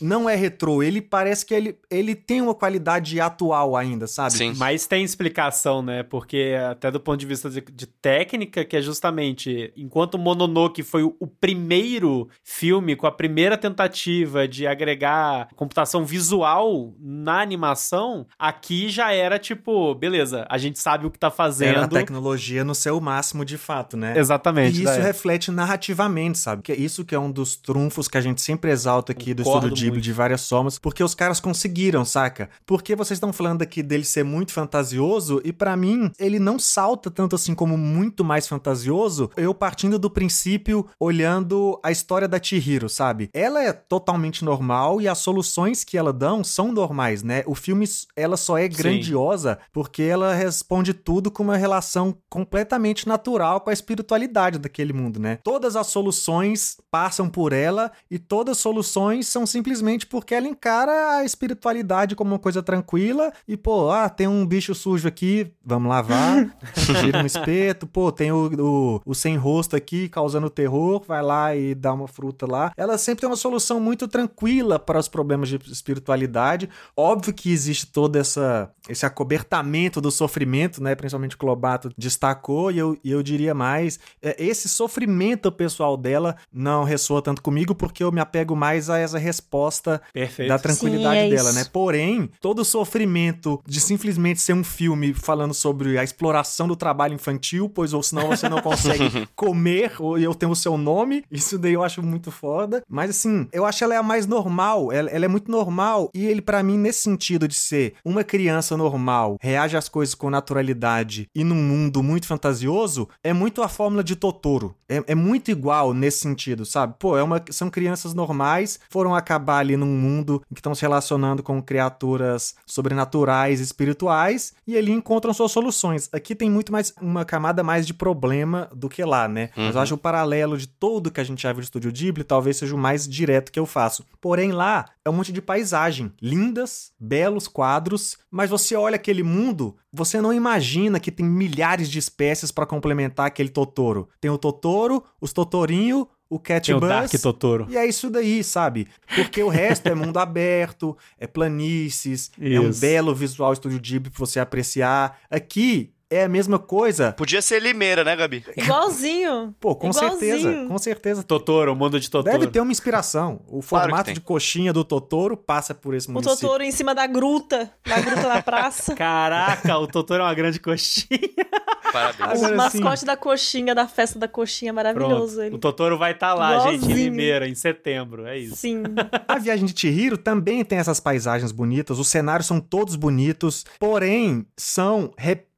não é retrô, ele parece que ele, ele tem uma qualidade atual ainda, sabe? Sim. Mas tem explicação, né? Porque até do ponto de vista de, de técnica, que é justamente enquanto o Mononoke foi o, o primeiro filme com a primeira tentativa de agregar computação visual na animação, aqui já era tipo, beleza, a gente sabe o que tá Era a fazendo. tecnologia no seu máximo de fato, né? Exatamente. E isso época. reflete narrativamente, sabe? Que é isso que é um dos trunfos que a gente sempre exalta aqui do Concordo Estúdio Ghibli muito. de várias formas, porque os caras conseguiram, saca? Porque vocês estão falando aqui dele ser muito fantasioso e pra mim ele não salta tanto assim como muito mais fantasioso. Eu partindo do princípio olhando a história da Chihiro, sabe? Ela é totalmente normal e as soluções que ela dão são normais, né? O filme ela só é grandiosa porque ela responde tudo com uma relação completamente natural com a espiritualidade daquele mundo, né? Todas as soluções passam por ela e todas as soluções são simplesmente porque ela encara a espiritualidade como uma coisa tranquila e, pô, ah, tem um bicho sujo aqui, vamos lavar, tira um espeto, pô, tem o, o, o sem rosto aqui causando terror, vai lá e dá uma fruta lá. Ela sempre tem uma solução muito tranquila para os problemas de espiritualidade. Óbvio que existe todo essa, esse acobertamento do sofrimento, né? Principalmente o Clobato destacou, e eu, e eu diria mais, é, esse sofrimento pessoal dela não ressoa tanto comigo, porque eu me apego mais a essa resposta Perfeito. da tranquilidade Sim, é dela, isso. né? Porém, todo o sofrimento de simplesmente ser um filme falando sobre a exploração do trabalho infantil, pois ou senão você não consegue comer, ou eu tenho o seu nome, isso daí eu acho muito foda. Mas assim, eu acho ela é a mais normal, ela, ela é muito normal, e ele pra mim nesse sentido de ser uma criança normal, reage às coisas com naturalidade e num mundo muito fantasioso, é muito a fórmula de Totoro. É, é muito igual nesse sentido, sabe? Pô, é uma, são crianças normais, foram acabar ali num mundo que estão se relacionando com criaturas sobrenaturais, espirituais, e ali encontram suas soluções. Aqui tem muito mais uma camada mais de problema do que lá, né? Mas eu acho o paralelo de todo que a gente já viu do Estúdio Ghibli talvez seja o mais direto que eu faço. Porém, lá é um monte de paisagem, lindas, belos quadros, mas você olha aquele mundo, você não imagina que tem milhares de espécies para complementar aquele Totoro. Tem o Totoro, os Totorinho, o Cat Tem o Bus, Dark Totoro. e é isso daí, sabe? Porque o resto é mundo aberto, é planícies, é um Isso. belo visual Estúdio Ghibli pra você apreciar. Aqui é a mesma coisa. Podia ser Limeira, né, Gabi? Igualzinho. Pô, com Igualzinho. certeza, com certeza. Totoro, o mundo de Totoro. Deve ter uma inspiração. O Claro formato de coxinha do Totoro passa por esse O município. Totoro em cima da gruta, da gruta da praça. Caraca, o Totoro é uma grande coxinha. Parabéns. O mascote da coxinha, da festa da coxinha, maravilhoso Pronto. ele. O Totoro vai estar lá, gente, em Igualzinho. Limeira, em setembro. É isso. Sim. A Viagem de Chihiro também tem essas paisagens bonitas, os cenários são todos bonitos, porém são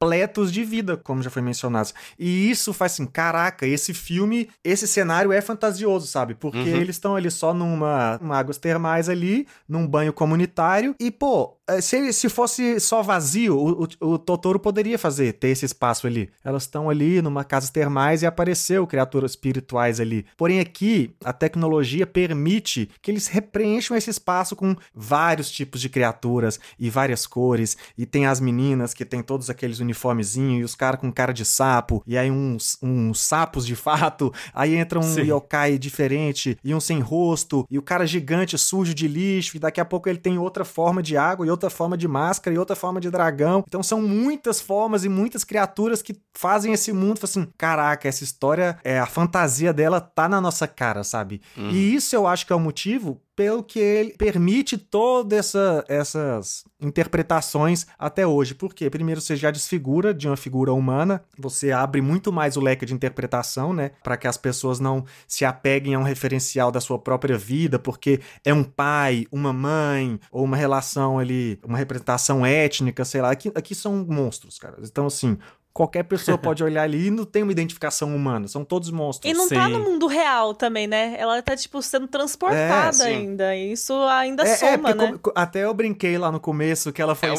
repletos de vida, como já foi mencionado. E isso faz assim, caraca, esse filme, esse cenário é fantasioso, sabe? Porque Uhum. eles estão ali só numa, águas termais ali, num banho comunitário, e pô, eh, se, se fosse só vazio, o, o- o Totoro poderia fazer, ter esse espaço ali. Elas estão ali numa casa termais e apareceu criaturas espirituais ali. Porém aqui, a tecnologia permite que eles repreencham esse espaço com vários tipos de criaturas e várias cores. E tem as meninas que tem todos aqueles uniformezinhos e os caras com cara de sapo, e aí uns, uns sapos de fato, aí entra um Sim. yokai diferente e um sem rosto, e o cara gigante sujo de lixo, e daqui a pouco ele tem outra forma de água, e outra forma de máscara, e outra forma de dragão. Então são muitas formas e muitas criaturas que fazem esse mundo assim, caraca, essa história, é a fantasia dela tá na nossa cara, sabe? E isso eu acho que é o motivo pelo que ele permite todas essa, essas interpretações até hoje. Por quê? Primeiro, você já desfigura de uma figura humana, você abre muito mais o leque de interpretação, né? Para que as pessoas não se apeguem a um referencial da sua própria vida, porque é um pai, uma mãe, ou uma relação ali, uma representação étnica, sei lá. Aqui, aqui são monstros, cara. Então, assim, Qualquer pessoa pode olhar ali e não tem uma identificação humana. São todos monstros. E não Sim. tá no mundo real também, né? Ela tá, tipo, sendo transportada É, ainda. E isso ainda É, é, soma, porque né? como- até eu brinquei lá no começo que ela foi É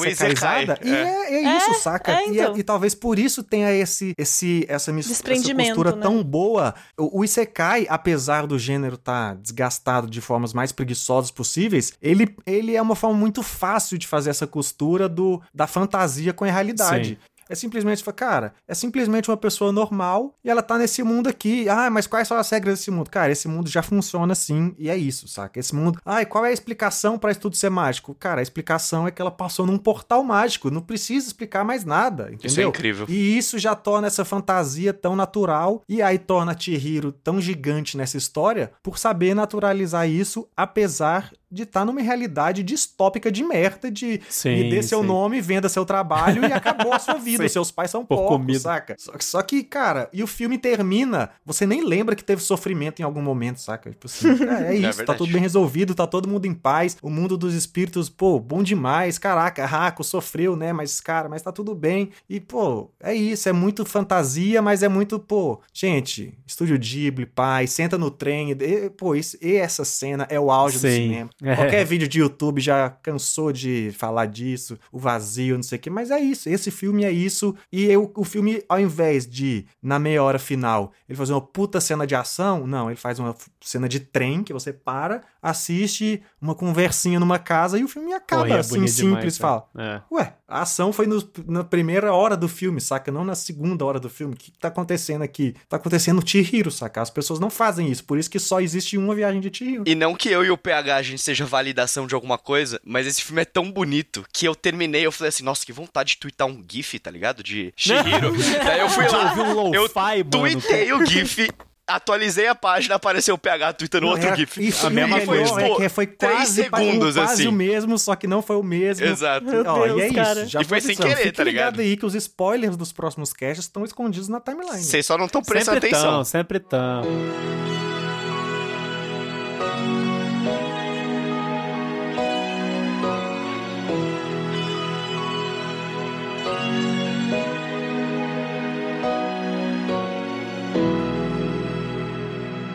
E é. é, é isso, É, saca? é, E é- então. e, talvez por isso tenha esse, esse, essa, mis- essa costura né? tão boa. O, o Isekai, apesar do gênero estar desgastado de formas mais preguiçosas possíveis, ele, ele é uma forma muito fácil de fazer essa costura do, da fantasia com a realidade. Sim. É simplesmente, cara, é simplesmente uma pessoa normal e ela tá nesse mundo aqui. Ah, mas quais são as regras desse mundo? Cara, esse mundo já funciona assim e é isso, saca? Esse mundo. Ah, e qual é a explicação pra isso tudo ser mágico? Cara, a explicação é que ela passou num portal mágico. Não precisa explicar mais nada, entendeu? Isso é incrível. E isso já torna essa fantasia tão natural e aí torna Chihiro tão gigante nessa história por saber naturalizar isso, apesar de estar numa realidade distópica de merda, de Sim, me dê seu sim. nome, venda seu trabalho e acabou a sua vida. Sim. Seus pais são comida. saca? Só, que- só que, cara, e o filme termina, você nem lembra que teve sofrimento em algum momento, saca? Tipo assim, é, é isso, tá verdade. tudo bem resolvido, tá todo mundo em paz, o mundo dos espíritos, pô, bom demais, caraca, Raco sofreu, né? Mas, cara, mas tá tudo bem. E, pô, é isso, é muito fantasia, mas é muito, pô, gente, Estúdio Ghibli, pai, senta no trem, e, pô, isso, e essa cena é o auge do Sim. cinema. É. Qualquer vídeo de YouTube já cansou de falar disso, o vazio, não sei o quê, mas é isso, esse filme é isso, e eu- o filme, ao invés de, na meia hora final, ele fazer uma puta cena de ação, não, ele faz uma cena de trem, que você para, assiste uma conversinha numa casa e o filme acaba, Porra, é assim, simples, demais, fala. É. Ué, a ação foi no- na primeira hora do filme, saca? Não na segunda hora do filme. O que, que tá acontecendo aqui? Tá acontecendo Chihiro, saca? As pessoas não fazem isso, por isso que só existe uma viagem de Chihiro. E não que eu e o PH a gente seja validação de alguma coisa, mas esse filme é tão bonito que eu terminei, eu falei assim, nossa, que vontade de twittar um GIF, tá ligado? De Shihiro. Daí eu fui lá, um eu tuitei o GIF, atualizei a página, apareceu o PH tweetando Não, outro era- GIF. Foi A mesma coisa. é que foi Três quase, segundos, quase assim. o mesmo, só que não foi o mesmo. Exato. Meu Ó, Deus, e é cara. isso. Já E foi sem querer, Fique tá ligado? ligado aí que os spoilers dos próximos casts estão escondidos na timeline. Vocês só não estão prestando Sempre atenção. tão, sempre tão.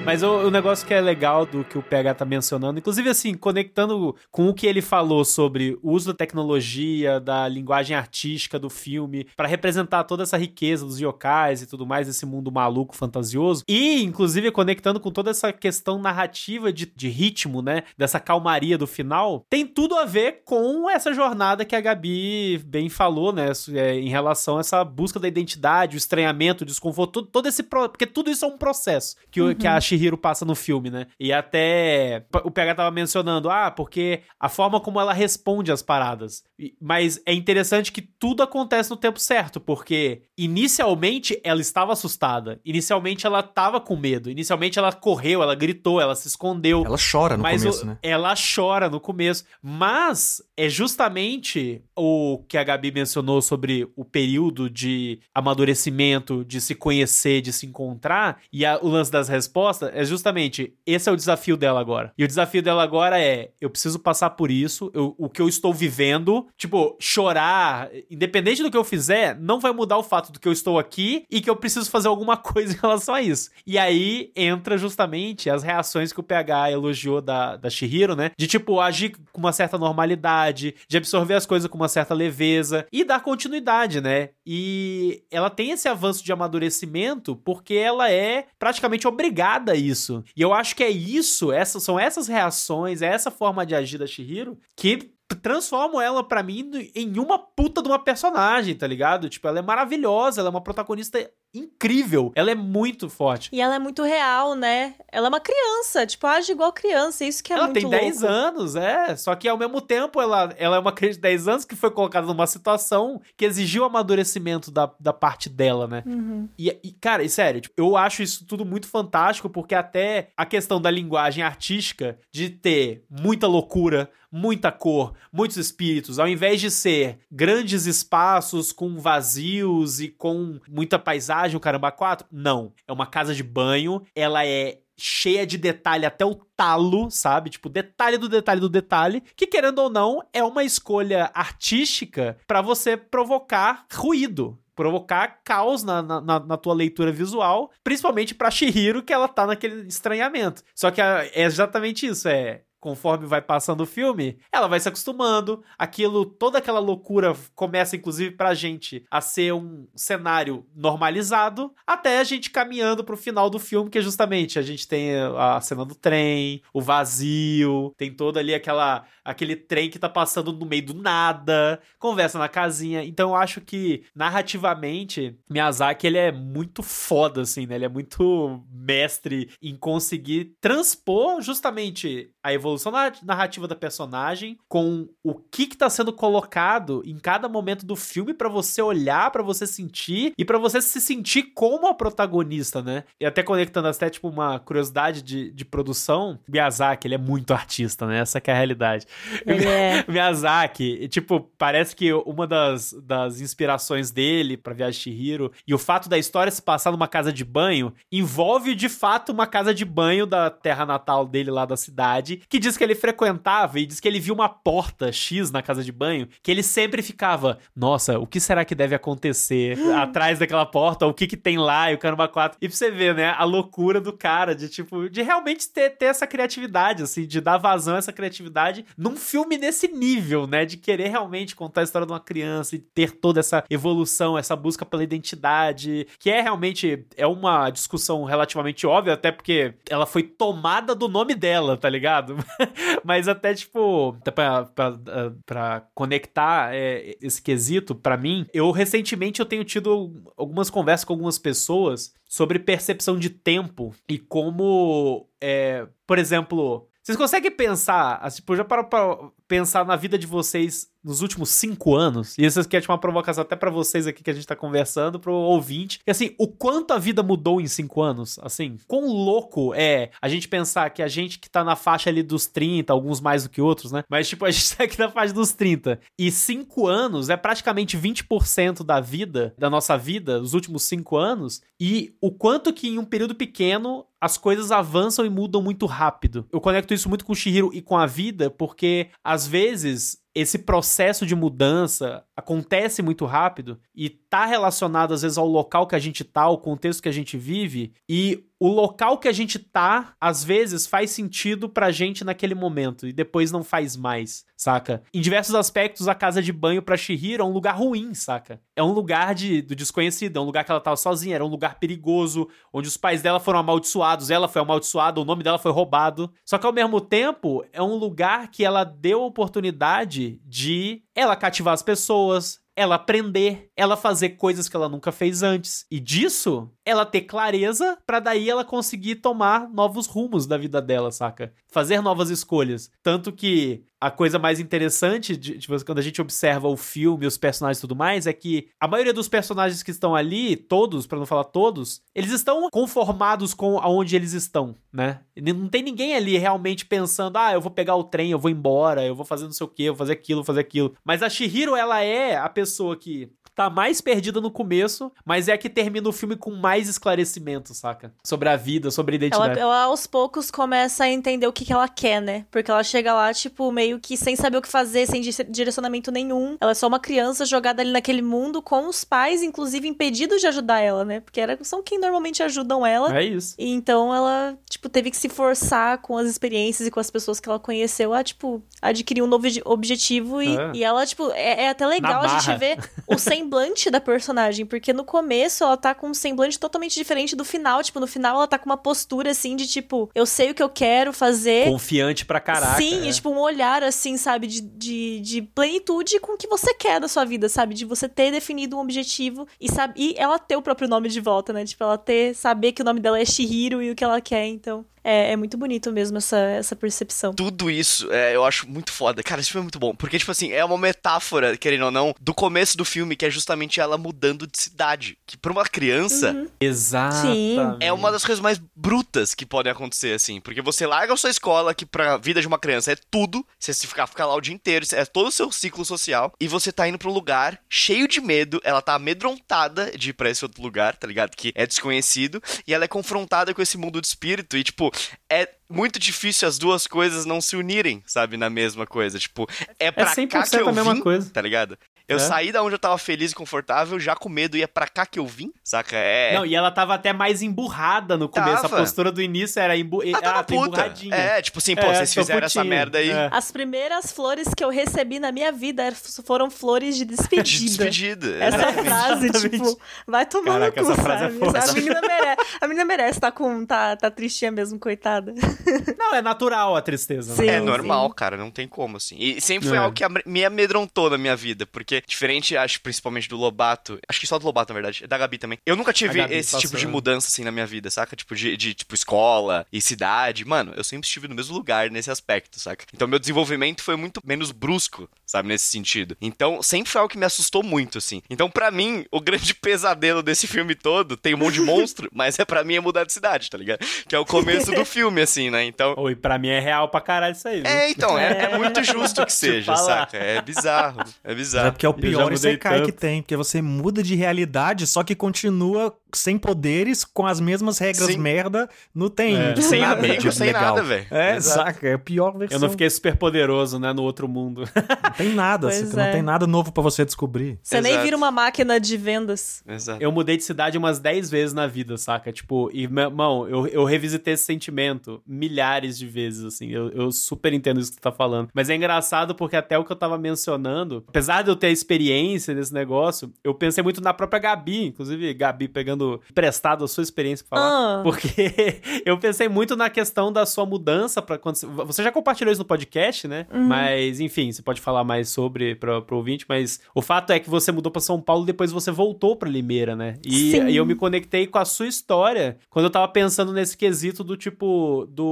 Mas o, o negócio que é legal do que o PH tá mencionando, inclusive assim, conectando com o que ele falou sobre o uso da tecnologia, da linguagem artística do filme, pra representar toda essa riqueza dos yokais e tudo mais, esse mundo maluco, fantasioso, e inclusive conectando com toda essa questão narrativa de, de ritmo, né, dessa calmaria do final, tem tudo a ver com essa jornada que a Gabi bem falou, né, é, em relação a essa busca da identidade, o estranhamento, o desconforto, todo, todo esse. Porque tudo isso é um processo que, o- que a Shihiro passa no filme, né? E até o PH tava mencionando, ah, porque a forma como ela responde às paradas. Mas é interessante que tudo acontece no tempo certo, porque inicialmente ela estava assustada, inicialmente ela tava com medo, inicialmente ela correu, ela gritou, ela se escondeu. Ela chora no Mas começo, o- né? ela chora no começo. Mas é justamente o que a Gabi mencionou sobre o período de amadurecimento, de se conhecer, de se encontrar, e a- o lance das respostas é justamente esse é o desafio dela agora. E o desafio dela agora é: eu preciso passar por isso, eu- o que eu estou vivendo, tipo, chorar, independente do que eu fizer, não vai mudar o fato do que eu estou aqui e que eu preciso fazer alguma coisa em relação a isso. E aí entra justamente as reações que o PH elogiou da, da Shihiro, né? De tipo, agir com uma certa normalidade, de absorver as coisas com uma certa leveza e dar continuidade, né? E ela tem esse avanço de amadurecimento porque ela é praticamente obrigada isso. E eu acho que é isso, essas são essas reações, é essa forma de agir da Shihiro que transformam ela pra mim em uma puta de uma personagem, tá ligado? Tipo, ela é maravilhosa, ela é uma protagonista incrível. Ela é muito forte. E ela é muito real, né? Ela é uma criança, tipo, age igual criança, isso que é ela muito tem 10 louco. anos, é. Só que ao mesmo tempo ela, ela é uma criança de 10 anos que foi colocada numa situação que exigiu amadurecimento da, da parte dela, né? Uhum. E, e, cara, e sério, tipo, eu acho isso tudo muito fantástico, porque até a questão da linguagem artística, de ter muita loucura, muita cor, muitos espíritos, ao invés de ser grandes espaços com vazios e com muita paisagem, o caramba quatro, não. É uma casa de banho, ela é cheia de detalhe até o talo, sabe? Tipo, detalhe do detalhe do detalhe, que querendo ou não, é uma escolha artística para você provocar ruído, provocar caos na, na, na, tua leitura visual, principalmente pra Shihiro, que ela tá naquele estranhamento. Só que é exatamente isso, é conforme vai passando o filme, ela vai se acostumando. Aquilo, toda aquela loucura começa, inclusive, pra gente a ser um cenário normalizado, até a gente caminhando pro final do filme, que é justamente a gente tem a cena do trem, o vazio, tem toda ali aquela aquele trem que tá passando no meio do nada, conversa na casinha. Então eu acho que narrativamente Miyazaki ele é muito foda assim, né? Ele é muito mestre em conseguir transpor justamente a evolução narrativa da personagem com o que que tá sendo colocado em cada momento do filme para você olhar, para você sentir e para você se sentir como a protagonista, né? E até conectando até tipo uma curiosidade de, de produção, Miyazaki, ele é muito artista, né? Essa é a realidade. Ele é. Miyazaki, tipo, parece que uma das, das inspirações dele pra Viagem de Chihiro e o fato da história se passar numa casa de banho envolve de fato uma casa de banho da terra natal dele lá da cidade, que diz que ele frequentava e diz que ele viu uma porta X na casa de banho, que ele sempre ficava, nossa, o que será que deve acontecer atrás daquela porta? O que que tem lá? E o caramba 4. E pra você ver, né, a loucura do cara de tipo, de realmente ter, ter essa criatividade, assim, de dar vazão a essa criatividade num filme nesse nível, né, de querer realmente contar a história de uma criança e ter toda essa evolução, essa busca pela identidade, que é realmente é uma discussão relativamente óbvia, até porque ela foi tomada do nome dela, tá ligado? Mas até, tipo, pra, pra, pra conectar é, esse quesito, para mim, eu recentemente eu tenho tido algumas conversas com algumas pessoas sobre percepção de tempo e como, é, por exemplo, vocês conseguem pensar, assim, tipo, já para pra pensar na vida de vocês nos últimos cinco anos, e isso aqui é uma provocação até para vocês aqui que a gente tá conversando, pro ouvinte, e assim, o quanto a vida mudou em cinco anos, assim, quão louco é a gente pensar que a gente que tá na faixa ali dos 30, alguns mais do que outros, né, mas tipo, a gente tá aqui na faixa dos 30, e cinco anos é praticamente 20% da vida, da nossa vida, os últimos cinco anos, e o quanto que em um período pequeno as coisas avançam e mudam muito rápido. Eu conecto isso muito com o Shihiro e com a vida, porque às vezes esse processo de mudança acontece muito rápido e tá relacionado às vezes ao local que a gente tá, ao contexto que a gente vive e o local que a gente tá às vezes faz sentido pra gente naquele momento e depois não faz mais, saca? Em diversos aspectos a casa de banho pra Shihiro é um lugar ruim, saca? É um lugar de, do desconhecido, é um lugar que ela tava sozinha, era um lugar perigoso, onde os pais dela foram amaldiçoados, ela foi amaldiçoada, o nome dela foi roubado. Só que ao mesmo tempo é um lugar que ela deu a oportunidade de ela cativar as pessoas, ela aprender, ela fazer coisas que ela nunca fez antes. E disso, ela ter clareza para daí ela conseguir tomar novos rumos da vida dela, saca? Fazer novas escolhas. Tanto que a coisa mais interessante de, quando a gente observa o filme, os personagens e tudo mais, é que a maioria dos personagens que estão ali, todos, para não falar todos, eles estão conformados com aonde eles estão, né? Não tem ninguém ali realmente pensando, ah, eu vou pegar o trem, eu vou embora, eu vou fazer não sei o que, eu vou fazer aquilo, vou fazer aquilo. Mas a Shihiro, ela é a pessoa que tá mais perdida no começo, mas é a que termina o filme com mais esclarecimento, saca? Sobre a vida, sobre a identidade. Ela, ela aos poucos começa a entender o que, que ela quer, né? Porque ela chega lá, tipo, meio que sem saber o que fazer, sem direcionamento nenhum. Ela é só uma criança jogada ali naquele mundo com os pais, inclusive, impedidos de ajudar ela, né? Porque era, são quem normalmente ajudam ela. É isso. E então ela, tipo, teve que se forçar com as experiências e com as pessoas que ela conheceu a, tipo, adquirir um novo objetivo. E, é. e ela, tipo, é, é até legal a gente ver o sem semblante da personagem, porque no começo ela tá com um semblante totalmente diferente do final. Tipo, no final ela tá com uma postura assim de tipo, eu sei o que eu quero fazer. Confiante pra caraca. Sim, é. e, tipo, um olhar assim, sabe, de, de, de plenitude com o que você quer da sua vida, sabe? De você ter definido um objetivo e, sabe, e ela ter o próprio nome de volta, né? Tipo, ela ter, saber que o nome dela é Shihiro e o que ela quer, então. É, é muito bonito mesmo essa, essa percepção. Tudo isso é, eu acho muito foda. Cara, esse filme é muito bom. Porque, tipo assim, é uma metáfora, querendo ou não, do começo do filme, que é justamente ela mudando de cidade. Que pra uma criança Uhum. Exato. Sim. é uma das coisas mais brutas que podem acontecer, assim. Porque você larga a sua escola, que pra vida de uma criança é tudo. Você se ficar, ficar lá o dia inteiro, é todo o seu ciclo social. E você tá indo pra um lugar cheio de medo. Ela tá amedrontada de ir pra esse outro lugar, tá ligado? Que é desconhecido. E ela é confrontada com esse mundo de espírito. E, tipo, é muito difícil as duas coisas não se unirem, sabe? Na mesma coisa. Tipo, é pra cá 100% que eu a mesma vim, coisa. tá ligado? Eu É. saí da onde eu tava feliz e confortável, já com medo, e é pra cá que eu vim, saca? É. Não, e ela tava até mais emburrada no começo. Tava. A postura do início era embu... Ah, tava ah, puta. emburradinha. É, tipo assim, pô, É, vocês fizeram essa putinha. merda aí. É. As primeiras flores que eu recebi na minha vida foram flores de despedida. De despedida. Essa frase, tipo, vai tomar Caraca, no cu, essa frase é sabe? a, menina merece, a menina merece tá com, tá, tá tristinha mesmo, coitada. Não, é natural a tristeza. Sim. né? É normal, sim. cara, não tem como, assim. E sempre foi É. algo que me amedrontou na minha vida, porque, diferente, acho, principalmente do Lobato, acho que só do Lobato, na verdade, da Gabi também. Eu nunca tive esse tipo passou, de né? mudança, assim, na minha vida, saca? Tipo, de, de, tipo, escola e cidade. Mano, eu sempre estive no mesmo lugar nesse aspecto, saca? Então, meu desenvolvimento foi muito menos brusco, sabe? Nesse sentido. Então, sempre foi algo que me assustou muito, assim. Então, pra mim, o grande pesadelo desse filme todo tem um monte de monstro, mas é pra mim é mudar de cidade, tá ligado? Que é o começo do filme, assim, né? Então, Oi, pra mim é real pra caralho isso aí, viu? é, então, é, é É. muito justo que seja, saca? É bizarro, é Mas é bizarro. porque é o pior Isekai que tem, porque você muda de realidade, só que continua sem poderes, com as mesmas regras Sim. merda, não tem É. Sem nada amigo, sem legal. nada, velho. É, Exato. saca, é a pior versão. Eu não fiquei super poderoso, né, no outro mundo. Não tem nada, Pois assim, é. não tem nada novo pra você descobrir. Você nem Exato. vira uma máquina de vendas. Exato. Eu mudei de cidade umas 10 vezes na vida, saca? Tipo, e, meu irmão, eu, eu revisitei esse sentimento milhares de vezes, assim. Eu, eu super entendo isso que tu tá falando. Mas é engraçado porque até o que eu tava mencionando, apesar de eu ter a experiência nesse negócio, eu pensei muito na própria Gabi, inclusive, Gabi pegando emprestado a sua experiência pra falar. Ah. Porque eu pensei muito na questão da sua mudança para quando você- você já compartilhou isso no podcast, né? Mas enfim, você pode falar mais sobre para pro ouvinte, mas o fato é que você mudou para São Paulo e depois você voltou para Limeira, né? E, e eu me conectei com a sua história quando eu tava pensando nesse quesito do tipo do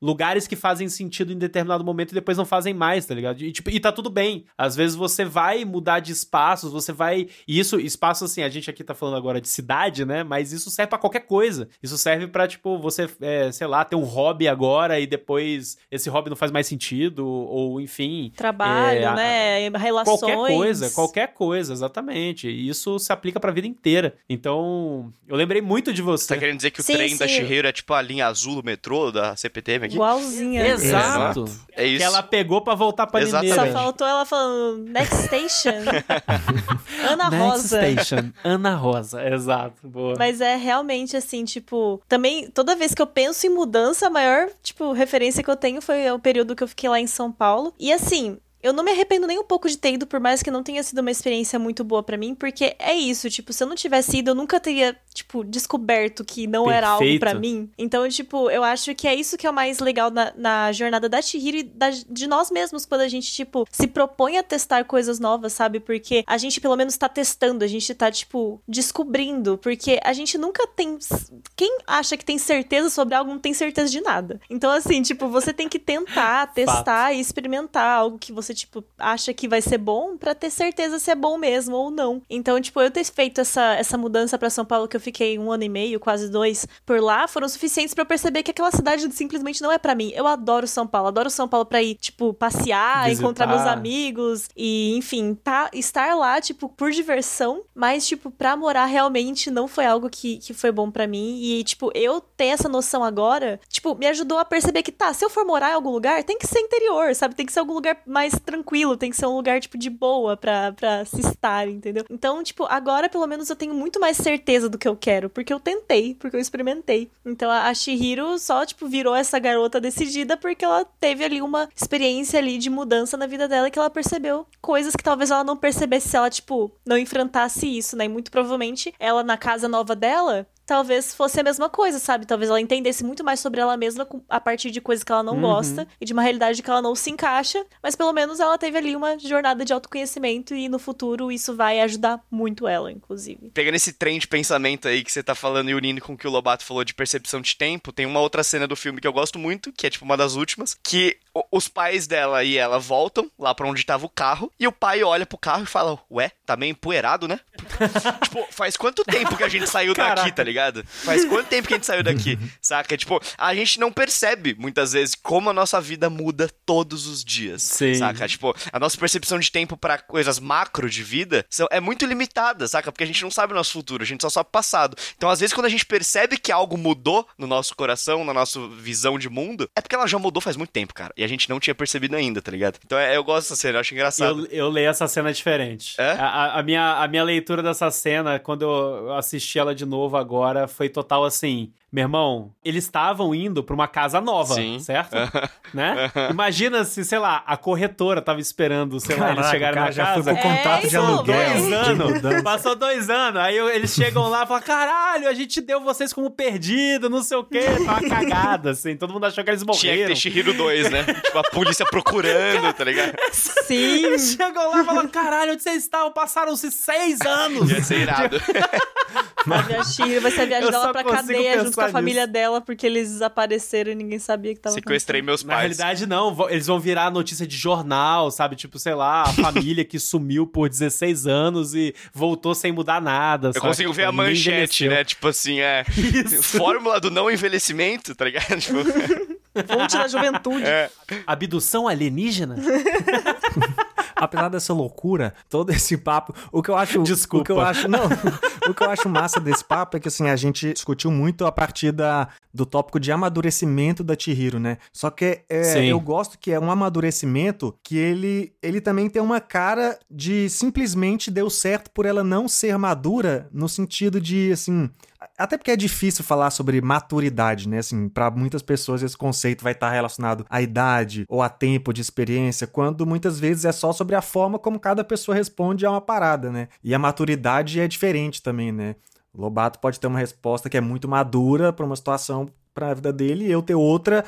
lugares que fazem sentido em determinado momento e depois não fazem mais, tá ligado? E, tipo, e tá tudo bem. Às vezes você vai mudar de espaços, você vai. E isso, espaço assim, a gente aqui tá falando agora de cidade, né? Mas isso serve pra qualquer coisa. Isso serve pra, tipo, você, é, sei lá, ter um hobby agora e depois esse hobby não faz mais sentido, ou enfim. Trabalho, É, a- né? Relações. Qualquer coisa, qualquer coisa, exatamente. E isso se aplica pra vida inteira. Então, eu lembrei muito de Você tá você. querendo dizer que o Sim, trem da sim. Chihiro é tipo a linha azul do metrô da CPTM aqui? Igualzinha. Exato. É isso. Que ela pegou pra voltar pra Exatamente. Limeira. Só faltou ela falando Next Station. Ana Next Rosa. Station. Ana Rosa, exato. Boa. Mas é realmente assim, tipo, também toda vez que eu penso em mudança, a maior, tipo, referência que eu tenho foi o período que eu fiquei lá em São Paulo. E assim, eu não me arrependo nem um pouco de ter ido, por mais que não tenha sido uma experiência muito boa pra mim, porque é isso, tipo, se eu não tivesse ido, eu nunca teria, tipo, descoberto que não era algo Perfeito. pra mim. Então, tipo, eu acho que é isso que é o mais legal na, na jornada da Chihiro e da- de nós mesmos, quando a gente, tipo, se propõe a testar coisas novas, sabe? Porque a gente, pelo menos, tá testando, a gente tá, tipo, descobrindo, porque a gente nunca tem. Quem acha que tem certeza sobre algo não tem certeza de nada. Então, assim, tipo, você tem que tentar, testar e experimentar algo que você, tipo, acha que vai ser bom pra ter certeza se é bom mesmo ou não. Então, tipo, eu ter feito essa, essa mudança pra São Paulo, que eu fiquei um ano e meio, quase dois, por lá, foram suficientes pra eu perceber que aquela cidade simplesmente não é pra mim. Eu adoro São Paulo, adoro São Paulo pra ir, tipo, passear, Visitar. encontrar meus amigos e, enfim, tá, estar lá, tipo, por diversão, mas, tipo, pra morar realmente não foi algo que, que foi bom pra mim. E, tipo, eu ter essa noção agora, tipo, me ajudou a perceber que, tá, se eu for morar em algum lugar, tem que ser interior, sabe? Tem que ser algum lugar mais tranquilo, tem que ser um lugar, tipo, de boa pra, pra se estar, entendeu? Então, tipo, agora pelo menos eu tenho muito mais certeza do que eu quero, porque eu tentei, porque eu experimentei. Então a, a Shihiro só, tipo, virou essa garota decidida porque ela teve ali uma experiência ali de mudança na vida dela que ela percebeu coisas que talvez ela não percebesse se ela, tipo, não enfrentasse isso, né? E muito provavelmente ela na casa nova dela talvez fosse a mesma coisa, sabe? Talvez ela entendesse muito mais sobre ela mesma a partir de coisas que ela não uhum. gosta e de uma realidade que ela não se encaixa, mas pelo menos ela teve ali uma jornada de autoconhecimento e no futuro isso vai ajudar muito ela, inclusive. Pegando esse trem de pensamento aí que você tá falando e unindo com o que o Lobato falou de percepção de tempo, tem uma outra cena do filme que eu gosto muito, que é tipo uma das últimas, que os pais dela e ela voltam lá para onde tava o carro e o pai olha pro carro e fala: "Ué, tá meio empoeirado, né?" tipo, faz quanto tempo que a gente saiu daqui, tá ligado? ligado? Faz quanto tempo que a gente saiu daqui, saca? Tipo, a gente não percebe muitas vezes como a nossa vida muda todos os dias, Sim. saca? Tipo, a nossa percepção de tempo para coisas macro de vida são, é muito limitada, saca? Porque a gente não sabe o nosso futuro, a gente só sabe o passado. Então, às vezes, quando a gente percebe que algo mudou no nosso coração, na nossa visão de mundo, é porque ela já mudou faz muito tempo, cara. E a gente não tinha percebido ainda, tá ligado? Então, é, eu gosto dessa cena, eu acho engraçado. Eu, eu leio essa cena diferente. É? A, a, minha, a minha leitura dessa cena, quando eu assisti ela de novo agora, agora foi total assim. Meu irmão, eles estavam indo pra uma casa nova, Sim. certo? né? Imagina se, sei lá, a corretora tava esperando, sei lá, eles chegaram na já casa. Foi com contrato é, de aluguel. Dois anos. Passou dois anos. Aí eles chegam lá e falam: caralho, a gente deu vocês como perdido, não sei o quê. Tá uma cagada, assim. Todo mundo achou que eles morreram. Tinha que ter Shihiro 2, né? tipo, a polícia procurando, tá ligado? Sim. Eles chegam lá e falam: caralho, onde vocês estavam? Passaram-se seis anos. Ia ser irado. a Shihiro vai ser a viagem dela pra cadeia junto com a família dela, porque eles desapareceram e ninguém sabia que tava Sequestrei meus pais. Na realidade, não. Eles vão virar notícia de jornal, sabe? Tipo, sei lá, a família que sumiu por 16 anos e voltou sem mudar nada. Eu consigo ver a manchete, né? Tipo assim, é. Isso. Fórmula do não envelhecimento, tá ligado? Tipo... Fonte da juventude. É. Abdução alienígena? apesar dessa loucura, todo esse papo, o que eu acho. Desculpa. O que eu acho. Não. o que eu acho massa desse papo é que, assim, a gente discutiu muito a partir da, do tópico de amadurecimento da Chihiro, né? Só que é, eu gosto que é um amadurecimento que ele, ele também tem uma cara de simplesmente deu certo por ela não ser madura, no sentido de, assim, até porque é difícil falar sobre maturidade, né? Assim, para muitas pessoas esse conceito vai estar relacionado à idade ou a tempo de experiência, quando muitas vezes é só sobre a forma como cada pessoa responde a uma parada, né? E a maturidade é diferente também, né? O Lobato pode ter uma resposta que é muito madura para uma situação para a vida dele e eu ter outra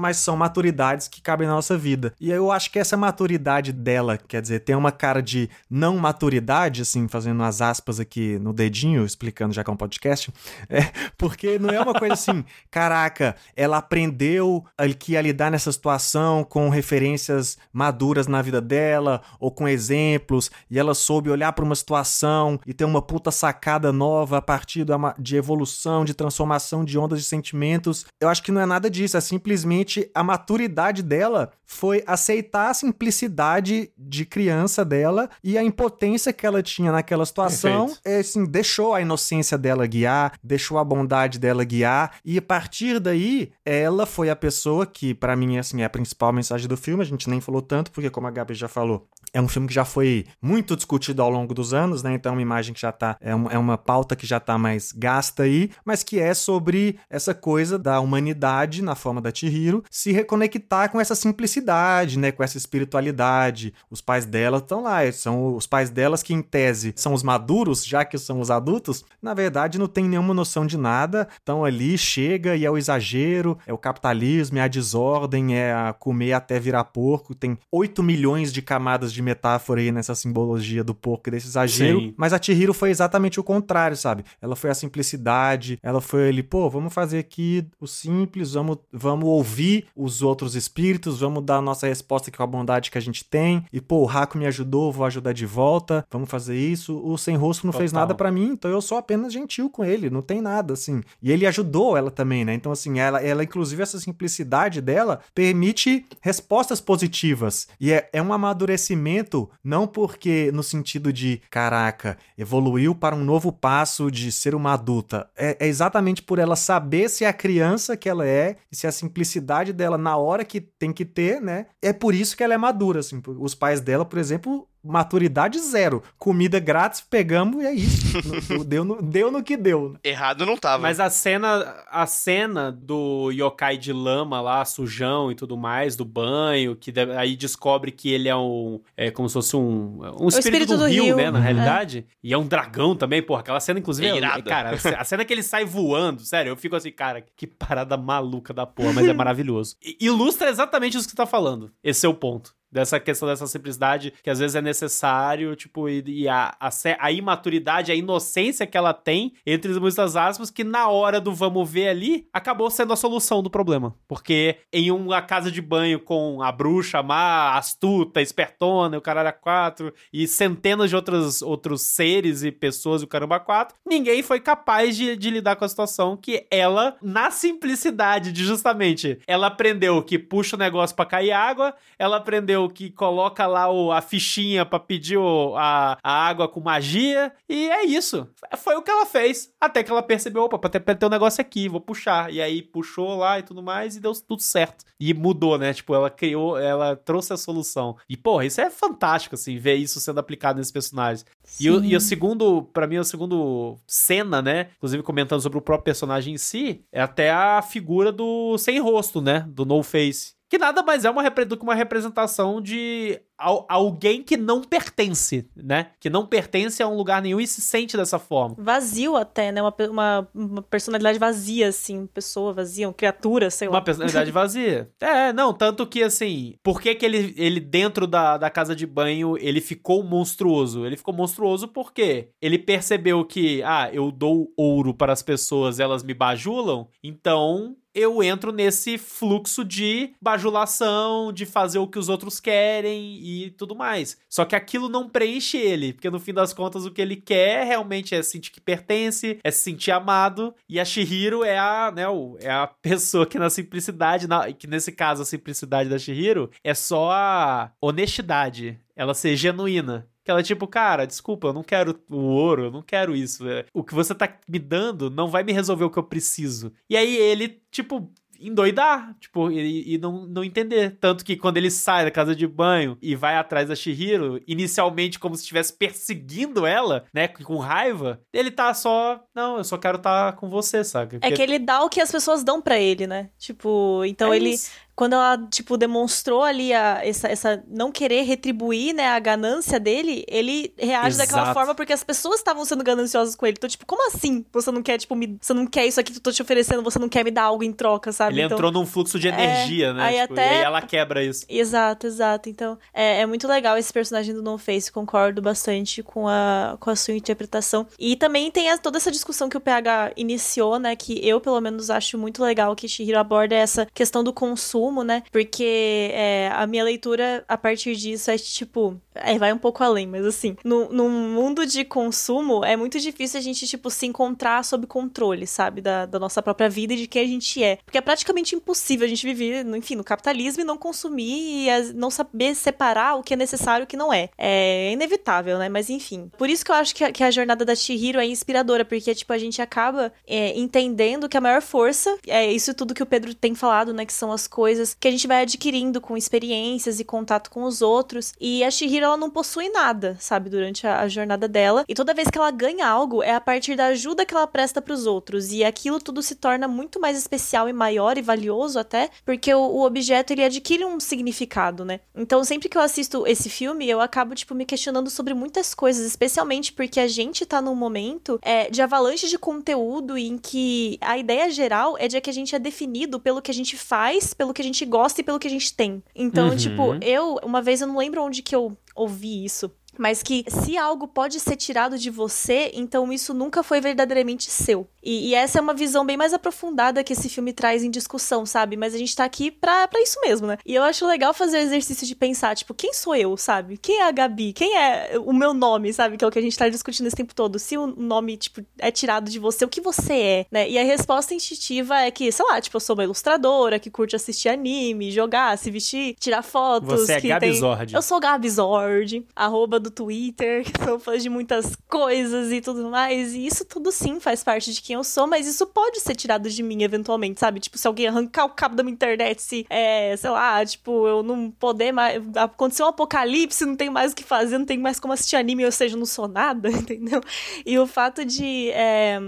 mas são maturidades que cabem na nossa vida. E eu acho que essa maturidade dela, quer dizer, tem uma cara de não maturidade, assim, fazendo as aspas aqui no dedinho, explicando já que é um podcast, é, porque não é uma coisa assim, caraca, ela aprendeu que ia lidar nessa situação com referências maduras na vida dela, ou com exemplos, e ela soube olhar para uma situação e ter uma puta sacada nova a partir de evolução, de transformação de ondas de sentimentos. Eu acho que não é nada disso, é simplesmente a maturidade dela foi aceitar a simplicidade de criança dela e a impotência que ela tinha naquela situação. É, assim, deixou a inocência dela guiar, deixou a bondade dela guiar, e a partir daí, ela foi a pessoa que, para mim, assim, é a principal mensagem do filme. A gente nem falou tanto, porque, como a Gabi já falou, é um filme que já foi muito discutido ao longo dos anos, né? Então é uma imagem que já tá. É, um, é uma pauta que já tá mais gasta aí, mas que é sobre essa coisa da humanidade, na forma da Chihiro, se reconectar com essa simplicidade, né? Com essa espiritualidade. Os pais dela estão lá, são os pais delas que, em tese, são os maduros, já que são os adultos, na verdade não tem nenhuma noção de nada, estão ali, chega e é o exagero, é o capitalismo, é a desordem, é a comer até virar porco, tem 8 milhões de camadas de de metáfora aí nessa simbologia do porco e desse exagero. Sim. Mas a Chihiro foi exatamente o contrário, sabe? Ela foi a simplicidade, ela foi ali, pô, vamos fazer aqui o simples, vamos, vamos ouvir os outros espíritos, vamos dar a nossa resposta com a bondade que a gente tem. E, pô, o Raku me ajudou, vou ajudar de volta, vamos fazer isso. O Sem Rosto não Total. fez nada para mim, então eu sou apenas gentil com ele, não tem nada, assim. E ele ajudou ela também, né? Então, assim, ela, ela inclusive, essa simplicidade dela permite respostas positivas. E é, é um amadurecimento não porque no sentido de, caraca, evoluiu para um novo passo de ser uma adulta. É, é exatamente por ela saber se é a criança que ela é e se é a simplicidade maturidade dela na hora que tem que ter, né? É por isso que ela é madura, assim. Os pais dela, por exemplo, maturidade zero. Comida grátis, pegamos e é isso. deu, no, deu no que deu. Errado não tava. Mas a cena, a cena do yokai de lama lá, sujão e tudo mais, do banho, que deve, aí descobre que ele é um. É como se fosse um. Um espírito, espírito do, do rio, rio, né? Na é. realidade. E é um dragão também, porra. Aquela cena, inclusive. É é- irado. cara, a cena que ele sai voando, sério, eu fico assim, cara, que parada maluca da porra, mas é maravilhoso. Ilustra exatamente isso que você tá falando. Esse é o ponto. Dessa questão dessa simplicidade que às vezes é necessário, tipo, e, e a, a, a imaturidade, a inocência que ela tem, entre muitas aspas, que na hora do vamos ver ali, acabou sendo a solução do problema. Porque em uma casa de banho com a bruxa má, astuta, espertona, o caralho a quatro, e centenas de outros, outros seres e pessoas o caramba quatro, ninguém foi capaz de, de lidar com a situação que ela, na simplicidade de justamente, ela aprendeu que puxa o negócio pra cair água, ela aprendeu que coloca lá o, a fichinha pra pedir o- a, a água com magia, e é isso. Foi o que ela fez. Até que ela percebeu, opa, pra ter, pra ter um negócio aqui, vou puxar. E aí puxou lá e tudo mais, e deu tudo certo. E mudou, né? Tipo, ela criou, ela trouxe a solução. E, porra, isso é fantástico, assim, ver isso sendo aplicado nesses personagens. E o, e o segundo, pra mim, o segundo cena, né? Inclusive comentando sobre o próprio personagem em si, é até a figura do sem rosto, né? Do No Face. Que nada mais é uma, do que uma representação de al- alguém que não pertence, né? Que não pertence a um lugar nenhum e se sente dessa forma. Vazio até, né? Uma, uma, uma personalidade vazia, assim. Pessoa vazia, uma criatura, sei lá. Uma personalidade vazia. É, não, tanto que assim, por que, que ele, ele dentro da, da casa de banho, ele ficou monstruoso? Ele ficou monstruoso porque ele percebeu que, ah, eu dou ouro para as pessoas, elas me bajulam, então eu entro nesse fluxo de bajulação, de fazer o que os outros querem e tudo mais. Só que aquilo não preenche ele, porque no fim das contas o que ele quer realmente é sentir que pertence, é se sentir amado, e a Shihiro é a, né, é a pessoa que na simplicidade, na- que nesse caso a simplicidade da Shihiro é só a honestidade, ela ser genuína. Que ela é tipo, cara, desculpa, eu não quero o ouro, eu não quero isso. é, O que você tá me dando não vai me resolver o que eu preciso. E aí ele, tipo, endoidar, tipo, e, e não, não entender. Tanto que quando ele sai da casa de banho e vai atrás da Shihiro, inicialmente como se estivesse perseguindo ela, né, com raiva, ele tá só, não, eu só quero estar com você, saca? É que ele dá o que as pessoas dão pra ele, né? Tipo, então É ele. isso. Quando ela, tipo, demonstrou ali a, essa, essa não querer retribuir, né, a ganância dele, ele reage daquela Exato. forma porque as pessoas estavam sendo gananciosas com ele. Então, tipo, como assim? Você não quer, tipo, me, você não quer isso aqui que eu tô te oferecendo, você não quer me dar algo em troca, sabe? Ele Então- entrou num fluxo de energia, né? aí tipo, até- E aí ela quebra isso. Exato, exato. Então, é, é muito legal esse personagem do No Face, concordo bastante com a, com a sua interpretação. E também tem a- toda essa discussão que o PH iniciou, né, que eu, pelo menos, acho muito legal que Shihiro aborda essa questão do consumo, né, porque é, a minha leitura, a partir disso, é tipo... É, vai um pouco além, mas assim, no, num mundo de consumo, é muito difícil a gente, tipo, se encontrar sob controle, sabe, da, da nossa própria vida e de quem a gente é. Porque é praticamente impossível a gente viver, enfim, no capitalismo e não consumir e as- não saber separar o que é necessário e o que não é. É inevitável, né? Mas enfim. Por isso que eu acho que a, que a jornada da Chihiro é inspiradora, porque, tipo, a gente acaba é, entendendo que a maior força é isso tudo que o Pedro tem falado, né? Que são as coisas que a gente vai adquirindo com experiências e contato com os outros. E a Chihiro, ela não possui nada, sabe? Durante a, a jornada dela. E toda vez que ela ganha algo, é a partir da ajuda que ela presta pros outros. E aquilo tudo se torna muito mais especial e maior e valioso até, porque o, o objeto, ele adquire um significado, né? Então, sempre que eu assisto esse filme, eu acabo, tipo, me questionando sobre muitas coisas, especialmente porque a gente tá num momento é, de avalanche de conteúdo em que a ideia geral é de que a gente é definido pelo que a gente faz, pelo que a gente gosta e pelo que a gente tem. Então, Uhum. tipo, eu, uma vez eu não lembro onde que eu ouvi isso. Mas que se algo pode ser tirado de você, então isso nunca foi verdadeiramente seu. E, e essa é uma visão bem mais aprofundada que esse filme traz em discussão, sabe? Mas a gente tá aqui pra, pra isso mesmo, né? E eu acho legal fazer o exercício de pensar, tipo, quem sou eu, sabe? Quem é a Gabi? Quem é o meu nome, sabe? Que é o que a gente tá discutindo esse tempo todo. Se o nome, tipo, é tirado de você, o que você é, né? E a resposta instintiva é que, sei lá, tipo, eu sou uma ilustradora que curte assistir anime, jogar, se vestir, tirar fotos. Você é que Gabi tem... Zord. Eu sou Gabi Zord, arroba do Twitter, que são fãs de muitas coisas e tudo mais. E isso tudo sim faz parte de quem eu sou, mas isso pode ser tirado de mim eventualmente, sabe? Tipo, se alguém arrancar o cabo da minha internet, se, é, sei lá, tipo, eu não poder mais. Aconteceu um apocalipse, não tem mais o que fazer, não tem mais como assistir anime, ou seja, não sou nada, entendeu? E o fato de. É,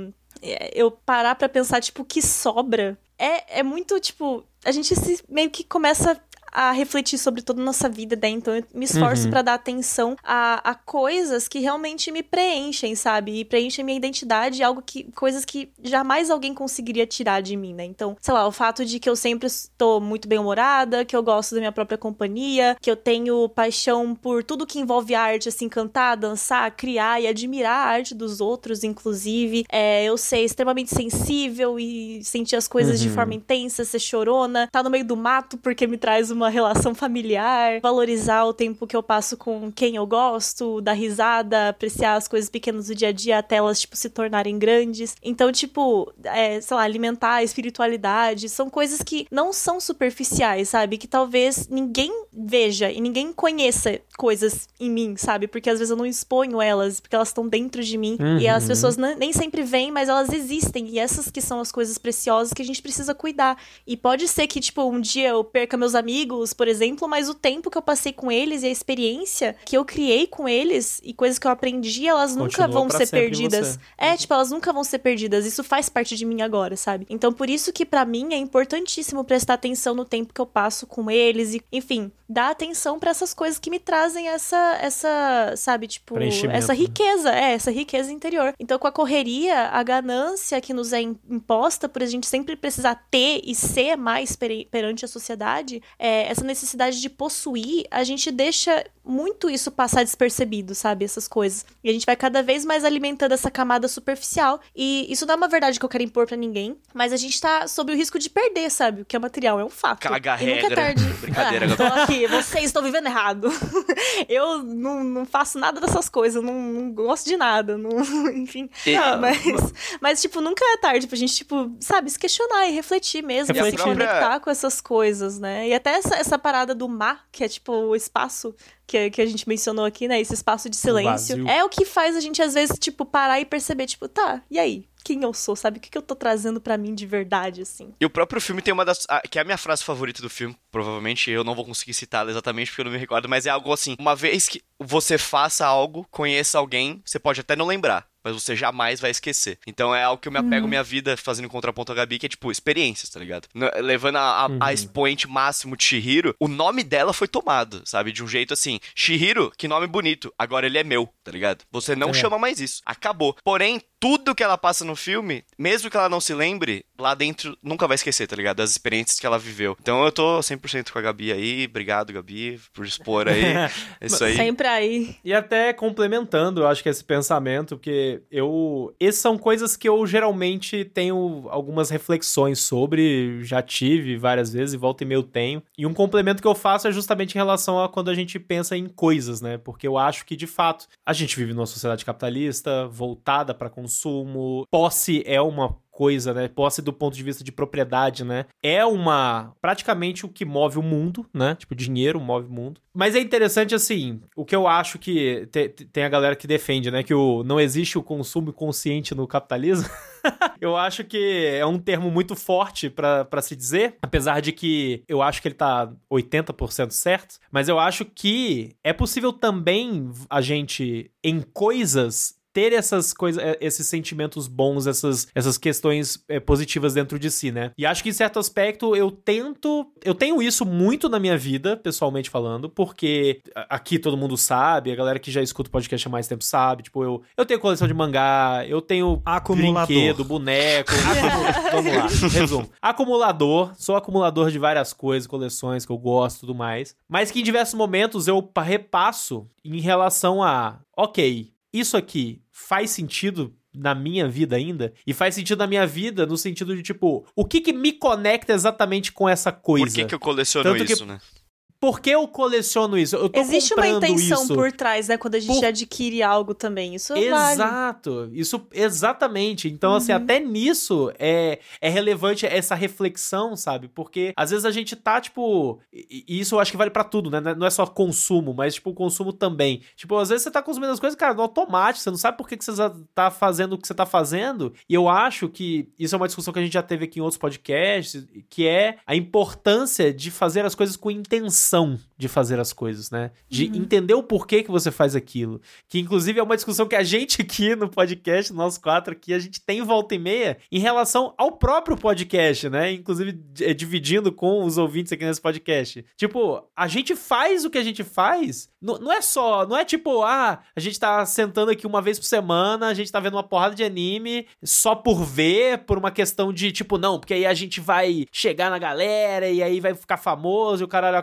eu parar pra pensar, tipo, o que sobra é, é muito, tipo, a gente se, meio que começa a refletir sobre toda a nossa vida, né? Então eu me esforço uhum. para dar atenção a, a coisas que realmente me preenchem, sabe? E preenchem minha identidade, algo que coisas que jamais alguém conseguiria tirar de mim, né? Então, sei lá, o fato de que eu sempre estou muito bem-humorada, que eu gosto da minha própria companhia, que eu tenho paixão por tudo que envolve arte, assim, cantar, dançar, criar e admirar a arte dos outros, inclusive. É, eu ser extremamente sensível e sentir as coisas uhum. de forma intensa, ser chorona, tá no meio do mato porque me traz uma uma relação familiar, valorizar o tempo que eu passo com quem eu gosto, dar risada, apreciar as coisas pequenas do dia a dia até elas, tipo, se tornarem grandes. Então, tipo, é, sei lá, alimentar a espiritualidade são coisas que não são superficiais, sabe? Que talvez ninguém veja e ninguém conheça coisas em mim, sabe? Porque às vezes eu não exponho elas, porque elas estão dentro de mim uhum. e as pessoas nem sempre veem, mas elas existem e essas que são as coisas preciosas que a gente precisa cuidar. E pode ser que, tipo, um dia eu perca meus amigos por exemplo, mas o tempo que eu passei com eles e a experiência que eu criei com eles e coisas que eu aprendi, elas Continua nunca vão ser perdidas. É, tipo, elas nunca vão ser perdidas. Isso faz parte de mim agora, sabe? Então, por isso que para mim é importantíssimo prestar atenção no tempo que eu passo com eles e, enfim, dar atenção para essas coisas que me trazem essa essa, sabe, tipo, essa né? riqueza, né? é, essa riqueza interior. Então, com a correria, a ganância que nos é imposta por a gente sempre precisar ter e ser mais perante a sociedade, é, essa necessidade de possuir, a gente deixa muito isso passar despercebido, sabe? Essas coisas. E a gente vai cada vez mais alimentando essa camada superficial. E isso não é uma verdade que eu quero impor para ninguém, mas a gente tá sob o risco de perder, sabe? O que é material, é um fato. Caga e regra. nunca é tarde. Brincadeira, ah, tô aqui, vocês estão vivendo errado. eu não, não faço nada dessas coisas, não, não gosto de nada, não, enfim. E... Mas, mas, tipo, nunca é tarde pra gente, tipo, sabe, se questionar e refletir mesmo, refletir. se conectar com essas coisas, né? E até essa, essa parada do mar, que é tipo o espaço que, que a gente mencionou aqui, né? Esse espaço de silêncio. É o que faz a gente, às vezes, tipo, parar e perceber, tipo, tá, e aí? Quem eu sou, sabe? O que, que eu tô trazendo para mim de verdade, assim. E o próprio filme tem uma das. que é a minha frase favorita do filme, provavelmente. Eu não vou conseguir citá-la exatamente porque eu não me recordo, mas é algo assim: uma vez que você faça algo, conheça alguém, você pode até não lembrar mas você jamais vai esquecer. Então é algo que eu me apego uhum. minha vida fazendo contraponto a Gabi, que é tipo, experiências, tá ligado? Levando a, a, uhum. a expoente máximo de Shihiro, o nome dela foi tomado, sabe? De um jeito assim, Shihiro, que nome bonito, agora ele é meu, tá ligado? Você não é. chama mais isso. Acabou. Porém, tudo que ela passa no filme, mesmo que ela não se lembre, lá dentro nunca vai esquecer, tá ligado? Das experiências que ela viveu. Então eu tô 100% com a Gabi aí. Obrigado, Gabi, por expor aí. É isso aí. Sempre aí. E até complementando, eu acho que esse pensamento, porque eu. Essas são coisas que eu geralmente tenho algumas reflexões sobre, já tive várias vezes e volta e meio tenho. E um complemento que eu faço é justamente em relação a quando a gente pensa em coisas, né? Porque eu acho que, de fato, a gente vive numa sociedade capitalista, voltada para consumo consumo. Posse é uma coisa, né? Posse do ponto de vista de propriedade, né? É uma praticamente o que move o mundo, né? Tipo, dinheiro move o mundo. Mas é interessante assim, o que eu acho que te, tem a galera que defende, né, que o não existe o consumo consciente no capitalismo. eu acho que é um termo muito forte para se dizer, apesar de que eu acho que ele tá 80% certo, mas eu acho que é possível também a gente em coisas ter essas coisas, é, esses sentimentos bons, essas, essas questões é, positivas dentro de si, né? E acho que em certo aspecto eu tento, eu tenho isso muito na minha vida, pessoalmente falando, porque aqui todo mundo sabe, a galera que já escuta o podcast há mais tempo sabe, tipo, eu, eu tenho coleção de mangá, eu tenho acumulador. brinquedo, boneco, vamos lá, resumo. Acumulador, sou acumulador de várias coisas, coleções que eu gosto e tudo mais, mas que em diversos momentos eu repasso em relação a, ok, isso aqui faz sentido na minha vida ainda? E faz sentido na minha vida no sentido de tipo o que que me conecta exatamente com essa coisa por que que eu coleciono Tanto isso que... né por que eu coleciono isso? Eu tô Existe uma intenção isso. por trás, né? Quando a gente Por- adquire algo também. Isso vale. Exato, isso exatamente. Então, assim, até nisso é, é relevante essa reflexão, sabe? Porque às vezes a gente tá, tipo. E isso eu acho que vale pra tudo, né? Não é só consumo, mas, tipo, o consumo também. Tipo, às vezes você tá consumindo as coisas, cara, no automático, você não sabe por que, que você tá fazendo o que você tá fazendo. E eu acho que isso é uma discussão que a gente já teve aqui em outros podcasts, que é a importância de fazer as coisas com intenção de fazer as coisas, né? De entender o porquê que você faz aquilo. Que inclusive é uma discussão que a gente aqui no podcast, nós quatro aqui, a gente tem volta e meia em relação ao próprio podcast, né? Inclusive eh, dividindo com os ouvintes aqui nesse podcast. Tipo, a gente faz o que a gente faz, não, não é só, não é tipo, ah, a gente tá sentando aqui uma vez por semana, a gente tá vendo uma porrada de anime só por ver, por uma questão de tipo, não, porque aí a gente vai chegar na galera e aí vai ficar famoso e o caralho a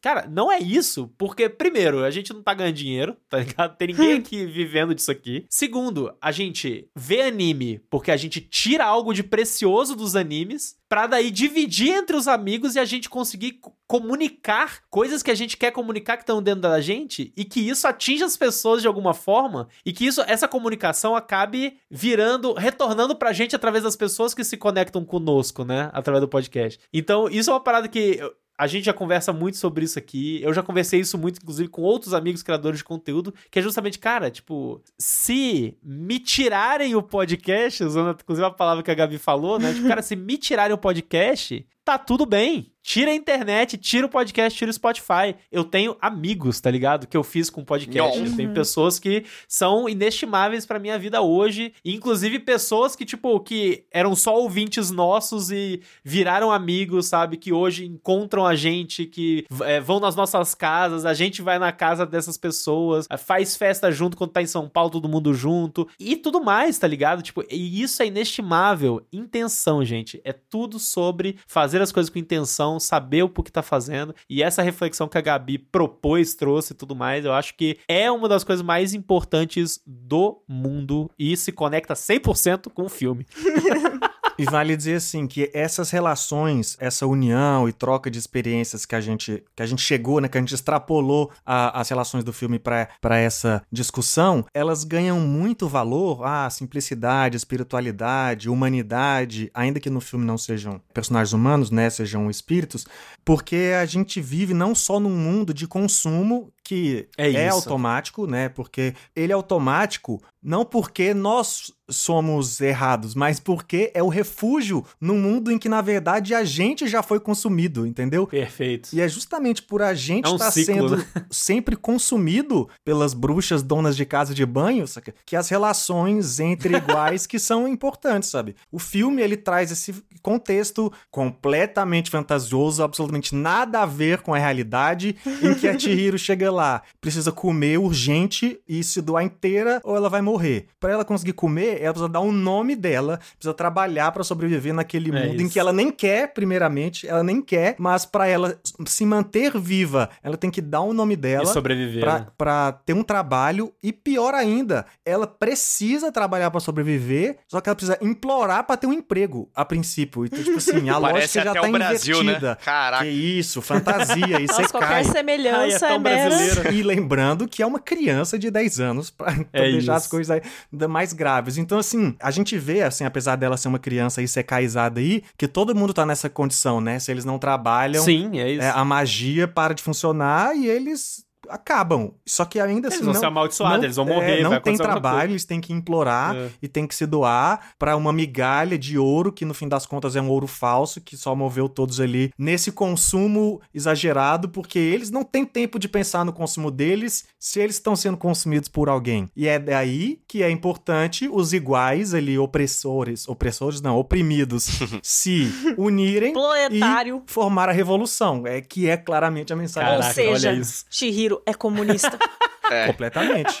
cara, não é isso, porque primeiro, a gente não tá ganhando dinheiro, tá ligado? Tem ninguém aqui vivendo disso aqui. Segundo, a gente vê anime porque a gente tira algo de precioso dos animes pra daí dividir entre os amigos e a gente conseguir co- comunicar coisas que a gente quer comunicar que estão dentro da gente e que isso atinja as pessoas de alguma forma e que isso essa comunicação acabe virando, retornando pra gente através das pessoas que se conectam conosco, né, através do podcast. Então, isso é uma parada que a gente já conversa muito sobre isso aqui. Eu já conversei isso muito, inclusive, com outros amigos criadores de conteúdo, que é justamente, cara, tipo, se me tirarem o podcast, usando inclusive a palavra que a Gabi falou, né? Tipo, cara, se me tirarem o podcast, tá tudo bem. Tira a internet, tira o podcast, tira o Spotify. Eu tenho amigos, tá ligado? Que eu fiz com podcast. Não. Eu tenho pessoas que são inestimáveis pra minha vida hoje. Inclusive pessoas que, tipo, que eram só ouvintes nossos e viraram amigos, sabe? Que hoje encontram a gente, que é, vão nas nossas casas, a gente vai na casa dessas pessoas, eh, faz festa junto quando tá em São Paulo, todo mundo junto. E tudo mais, tá ligado? Tipo, e isso é inestimável. Intenção, gente. É tudo sobre fazer as coisas com intenção, saber o que tá fazendo. E essa reflexão que a Gabi propôs, trouxe e tudo mais, eu acho que é uma das coisas mais importantes do mundo e se conecta 100% com o filme. E vale dizer assim que essas relações, essa união e troca de experiências que a gente que a gente chegou, né, que a gente extrapolou a- as relações do filme para essa discussão, elas ganham muito valor, a simplicidade, espiritualidade, humanidade, ainda que no filme não sejam personagens humanos, né, sejam espíritos, porque a gente vive não só num mundo de consumo que É é, automático, né? Porque ele é automático não porque nós somos errados, mas porque é o refúgio num mundo em que, na verdade, a gente já foi consumido, entendeu? Perfeito. E é justamente por a gente É um estar ciclo, sendo né? sempre consumido pelas bruxas donas de casa de banho, saca? que as relações entre iguais que são importantes, sabe? O filme ele traz esse contexto completamente fantasioso, absolutamente nada a ver com a realidade, em que a Chihiro chega lá, precisa comer urgente e se doar inteira ou ela vai morrer. Para ela conseguir comer, ela precisa dar um nome dela, precisa trabalhar para sobreviver naquele É mundo em isso. que ela nem quer, primeiramente, ela nem quer, mas para ela se manter viva, ela tem que dar o nome E dela sobreviver. pra, né? pra ter um trabalho e pior ainda, ela precisa trabalhar pra sobreviver, só que ela precisa implorar pra ter um emprego a princípio. Então, tipo assim, a Parece lógica já até tá o Brasil, invertida. né? Caraca. Que isso, fantasia, isso Nossa, é qualquer cai. semelhança Ai, é é, tão mera... brasileiro. E lembrando que é uma criança de 10 anos pra, pra É deixar as isso. Coisas ainda mais graves. Então, assim, a gente vê, assim, apesar dela ser uma criança e ser caizada aí, que todo mundo tá nessa condição, né? Se eles não trabalham, Sim, é isso. é, a magia para de funcionar e eles acabam. Só que ainda Eles assim. vão não, ser amaldiçoados, eles vão é, morrer, não vai tem trabalho, eles têm que implorar É. e tem que se doar para uma migalha de ouro, que no fim das contas é um ouro falso, que só moveu todos ali nesse consumo exagerado, porque eles não têm tempo de pensar no consumo deles se eles estão sendo consumidos por alguém. E é daí que é importante os iguais ali, opressores, opressores não, oprimidos, se unirem Proletário. e formar a revolução. É que é claramente a mensagem. Caraca, Ou seja, olha isso. Shihiro é comunista. É. Completamente.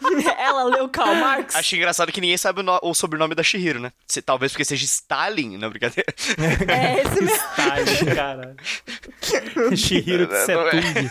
Ela leu Karl Marx. Acho engraçado que ninguém sabe o, no- o sobrenome da Shihiro, né? Se- talvez porque seja Stalin, não brincadeira. É esse mesmo. Style, caralho. Shihiro Tsetung.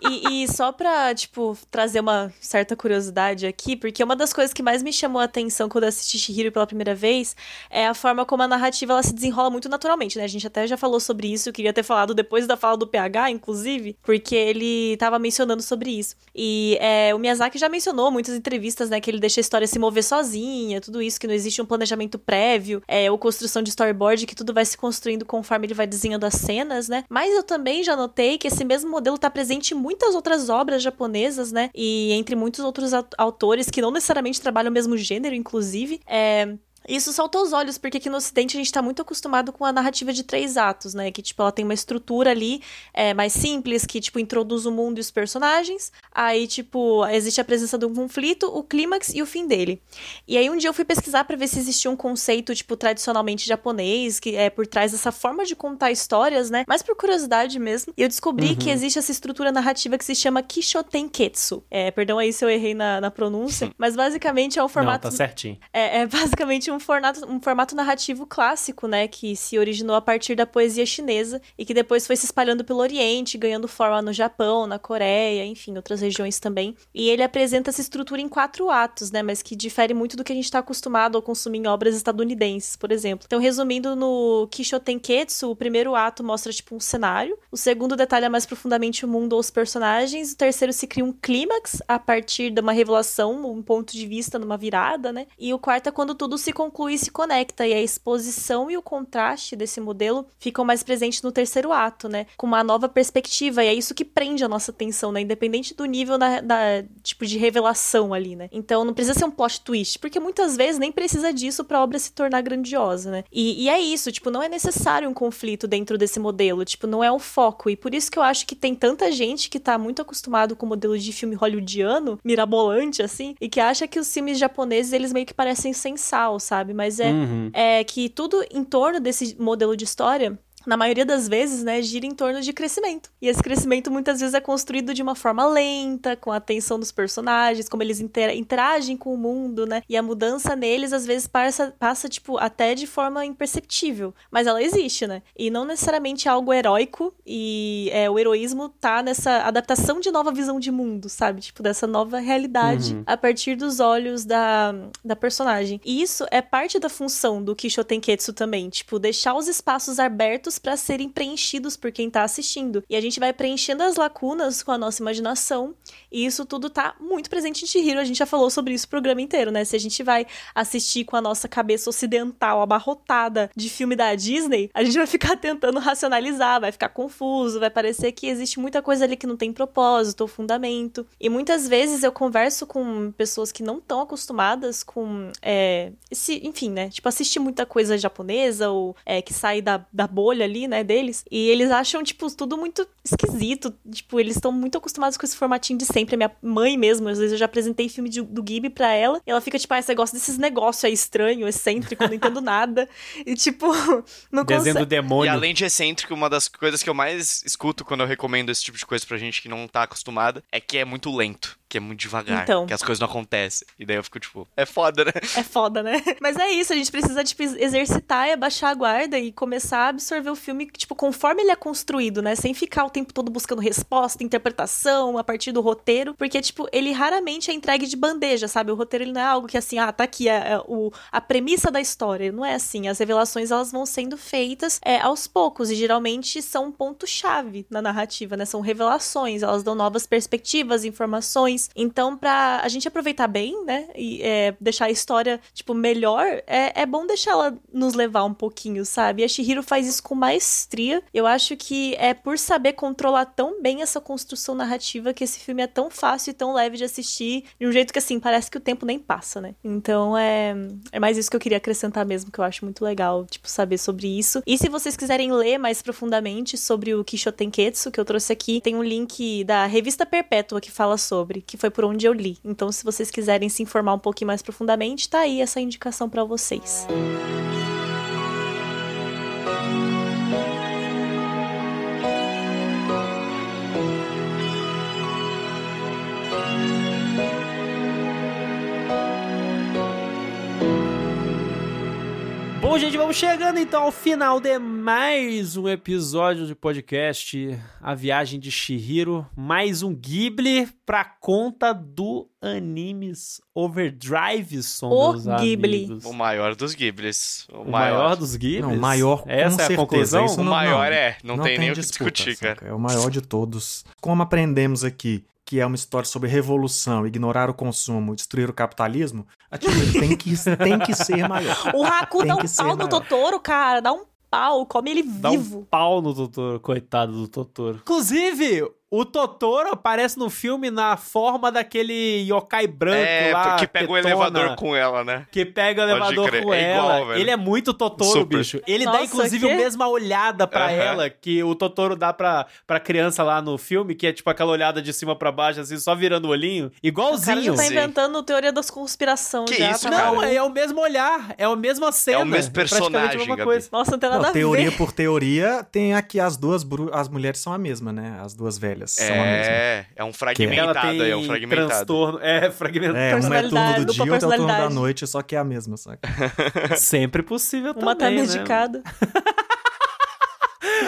E, e só pra, tipo, trazer uma certa curiosidade aqui, porque uma das coisas que mais me chamou a atenção quando eu assisti Shihiro pela primeira vez é a forma como a narrativa ela se desenrola muito naturalmente, né? A gente até já falou sobre isso, eu queria ter falado depois da fala do PH, inclusive, porque ele tava mencionando sobre isso. E é, o Miyazaki já mencionou muitas entrevistas, né, que ele deixa a história se mover sozinha, tudo isso, que não existe um planejamento prévio, é, ou construção de storyboard, que tudo vai se construindo conforme ele vai desenhando as cenas, né? Mas eu também já notei que esse mesmo modelo tá presente muito muitas outras obras japonesas, né? E entre muitos outros autores que não necessariamente trabalham o mesmo gênero, inclusive. É, isso saltou os olhos, porque aqui no Ocidente a gente tá muito acostumado com a narrativa de três atos, né? Que, tipo, ela tem uma estrutura ali é, mais simples, que, tipo, introduz o mundo e os personagens. Aí, tipo, existe a presença de um conflito, o clímax e o fim dele. E aí, um dia eu fui pesquisar para ver se existia um conceito, tipo, tradicionalmente japonês, que é por trás dessa forma de contar histórias, né? Mas por curiosidade mesmo. E eu descobri uhum. que existe essa estrutura narrativa que se chama Kishotenketsu. É, perdão aí se eu errei na, na pronúncia, mas basicamente é um formato. Não, tá certinho. É, é basicamente um formato, um formato narrativo clássico, né? Que se originou a partir da poesia chinesa e que depois foi se espalhando pelo Oriente, ganhando forma no Japão, na Coreia, enfim, outras regiões também. E ele apresenta essa estrutura em quatro atos, né? Mas que difere muito do que a gente está acostumado a consumir em obras estadunidenses, por exemplo. Então, resumindo, no Kishotenketsu, o primeiro ato mostra, tipo, um cenário. O segundo detalha mais profundamente o mundo ou os personagens. O terceiro se cria um clímax a partir de uma revelação, um ponto de vista numa virada, né? E o quarto é quando tudo se conclui e se conecta, e a exposição e o contraste desse modelo ficam mais presentes no terceiro ato, né? Com uma nova perspectiva, e é isso que prende a nossa atenção, né? Independente do nível da, da tipo de revelação ali, né? Então não precisa ser um plot twist, porque muitas vezes nem precisa disso pra obra se tornar grandiosa, né? E, e é isso, tipo, não é necessário um conflito dentro desse modelo, tipo, não é o foco, e por isso que eu acho que tem tanta gente que tá muito acostumado com o modelo de filme hollywoodiano, mirabolante, assim, e que acha que os filmes japoneses, eles meio que parecem sem sal, sabe? Sabe? Mas é, uhum. é que tudo em torno desse modelo de história na maioria das vezes, né, gira em torno de crescimento. E esse crescimento muitas vezes é construído de uma forma lenta, com a atenção dos personagens, como eles interagem com o mundo, né? E a mudança neles às vezes passa, passa tipo até de forma imperceptível, mas ela existe, né? E não necessariamente algo heróico e é, o heroísmo tá nessa adaptação de nova visão de mundo, sabe? Tipo dessa nova realidade uhum. a partir dos olhos da, da personagem. E isso é parte da função do Kishotenketsu também, tipo deixar os espaços abertos para serem preenchidos por quem tá assistindo. E a gente vai preenchendo as lacunas com a nossa imaginação, e isso tudo tá muito presente em Chihiro. A gente já falou sobre isso o programa inteiro, né? Se a gente vai assistir com a nossa cabeça ocidental abarrotada de filme da Disney, a gente vai ficar tentando racionalizar, vai ficar confuso, vai parecer que existe muita coisa ali que não tem propósito ou fundamento. E muitas vezes eu converso com pessoas que não estão acostumadas com é, esse, enfim, né? Tipo, assistir muita coisa japonesa ou é, que sai da, da bolha ali, né, deles. E eles acham, tipo, tudo muito esquisito. Tipo, eles estão muito acostumados com esse formatinho de sempre. A minha mãe mesmo, às vezes eu já apresentei filme de, do Ghibli pra ela. E ela fica, tipo, ah, você gosta desses negócios aí estranho, excêntrico, não entendo nada. E, tipo, não Desenho do demônio. E além de excêntrico, uma das coisas que eu mais escuto quando eu recomendo esse tipo de coisa pra gente que não tá acostumada é que é muito lento que é muito devagar, então. que as coisas não acontecem. E daí eu fico tipo, é foda, né? É foda, né? Mas é isso, a gente precisa, tipo, exercitar e abaixar a guarda e começar a absorver o filme, tipo, conforme ele é construído, né? Sem ficar o tempo todo buscando resposta, interpretação, a partir do roteiro, porque, tipo, ele raramente é entregue de bandeja, sabe? O roteiro, ele não é algo que, assim, ah, tá aqui é, é o, a premissa da história. Não é assim. As revelações, elas vão sendo feitas é, aos poucos e geralmente são um ponto-chave na narrativa, né? São revelações, elas dão novas perspectivas, informações, então, pra a gente aproveitar bem, né? E é, deixar a história, tipo, melhor, é, é bom deixar ela nos levar um pouquinho, sabe? E a Shihiro faz isso com maestria. Eu acho que é por saber controlar tão bem essa construção narrativa que esse filme é tão fácil e tão leve de assistir, de um jeito que, assim, parece que o tempo nem passa, né? Então, é, é mais isso que eu queria acrescentar mesmo, que eu acho muito legal, tipo, saber sobre isso. E se vocês quiserem ler mais profundamente sobre o Kishotenketsu, que eu trouxe aqui, tem um link da Revista Perpétua que fala sobre, que foi por onde eu li. Então, se vocês quiserem se informar um pouquinho mais profundamente, tá aí essa indicação para vocês. Bom, gente, vamos chegando então ao final de mais um episódio de podcast A Viagem de Shihiro, mais um Ghibli pra conta do Animes Overdrive, som O meus Ghibli. amigos. O maior dos Ghiblis. O, O maior dos Ghiblis? Não, maior com Essa é a certeza. conclusão? Isso O não- maior não, é, não, tem, nem o que disputa, discutir, cara. É o maior de todos. Como aprendemos aqui que é uma história sobre revolução, ignorar o consumo, destruir o capitalismo, a tem que, tem que ser maior. O Haku Tem dá um pau no. Totoro, cara. Dá um pau, come ele Dá vivo. um pau no Totoro, coitado do Totoro. Inclusive, o Totoro aparece no filme na forma daquele yokai branco É, lá. que pega o elevador com ela, né? Que pega o elevador crer, com é igual, ela. velho. ele é muito Totoro, Super. bicho. Ele dá, Nossa, inclusive, que- a mesma olhada pra Aham. ela que o Totoro dá pra, pra criança lá no filme, que é tipo aquela olhada de cima pra baixo, assim, só virando o olhinho. O cara já Igualzinho. tá Sim. inventando teoria das conspiração Que já. isso, tá cara? Não, é o mesmo olhar, é a mesma cena. É o mesmo personagem, a mesma Gabi. coisa. Nossa, não tem nada Não, a teoria ver. por teoria, tem aqui as duas bru- as mulheres são a mesma, né? As duas velhas são a mesma. É, é um Ela fragmentado é um fragmentado. transtorno. É, fragmentado. É, uma é turno do dia, outra é turno da noite, só que é a mesma, saca? Sempre possível Uma tá também, né?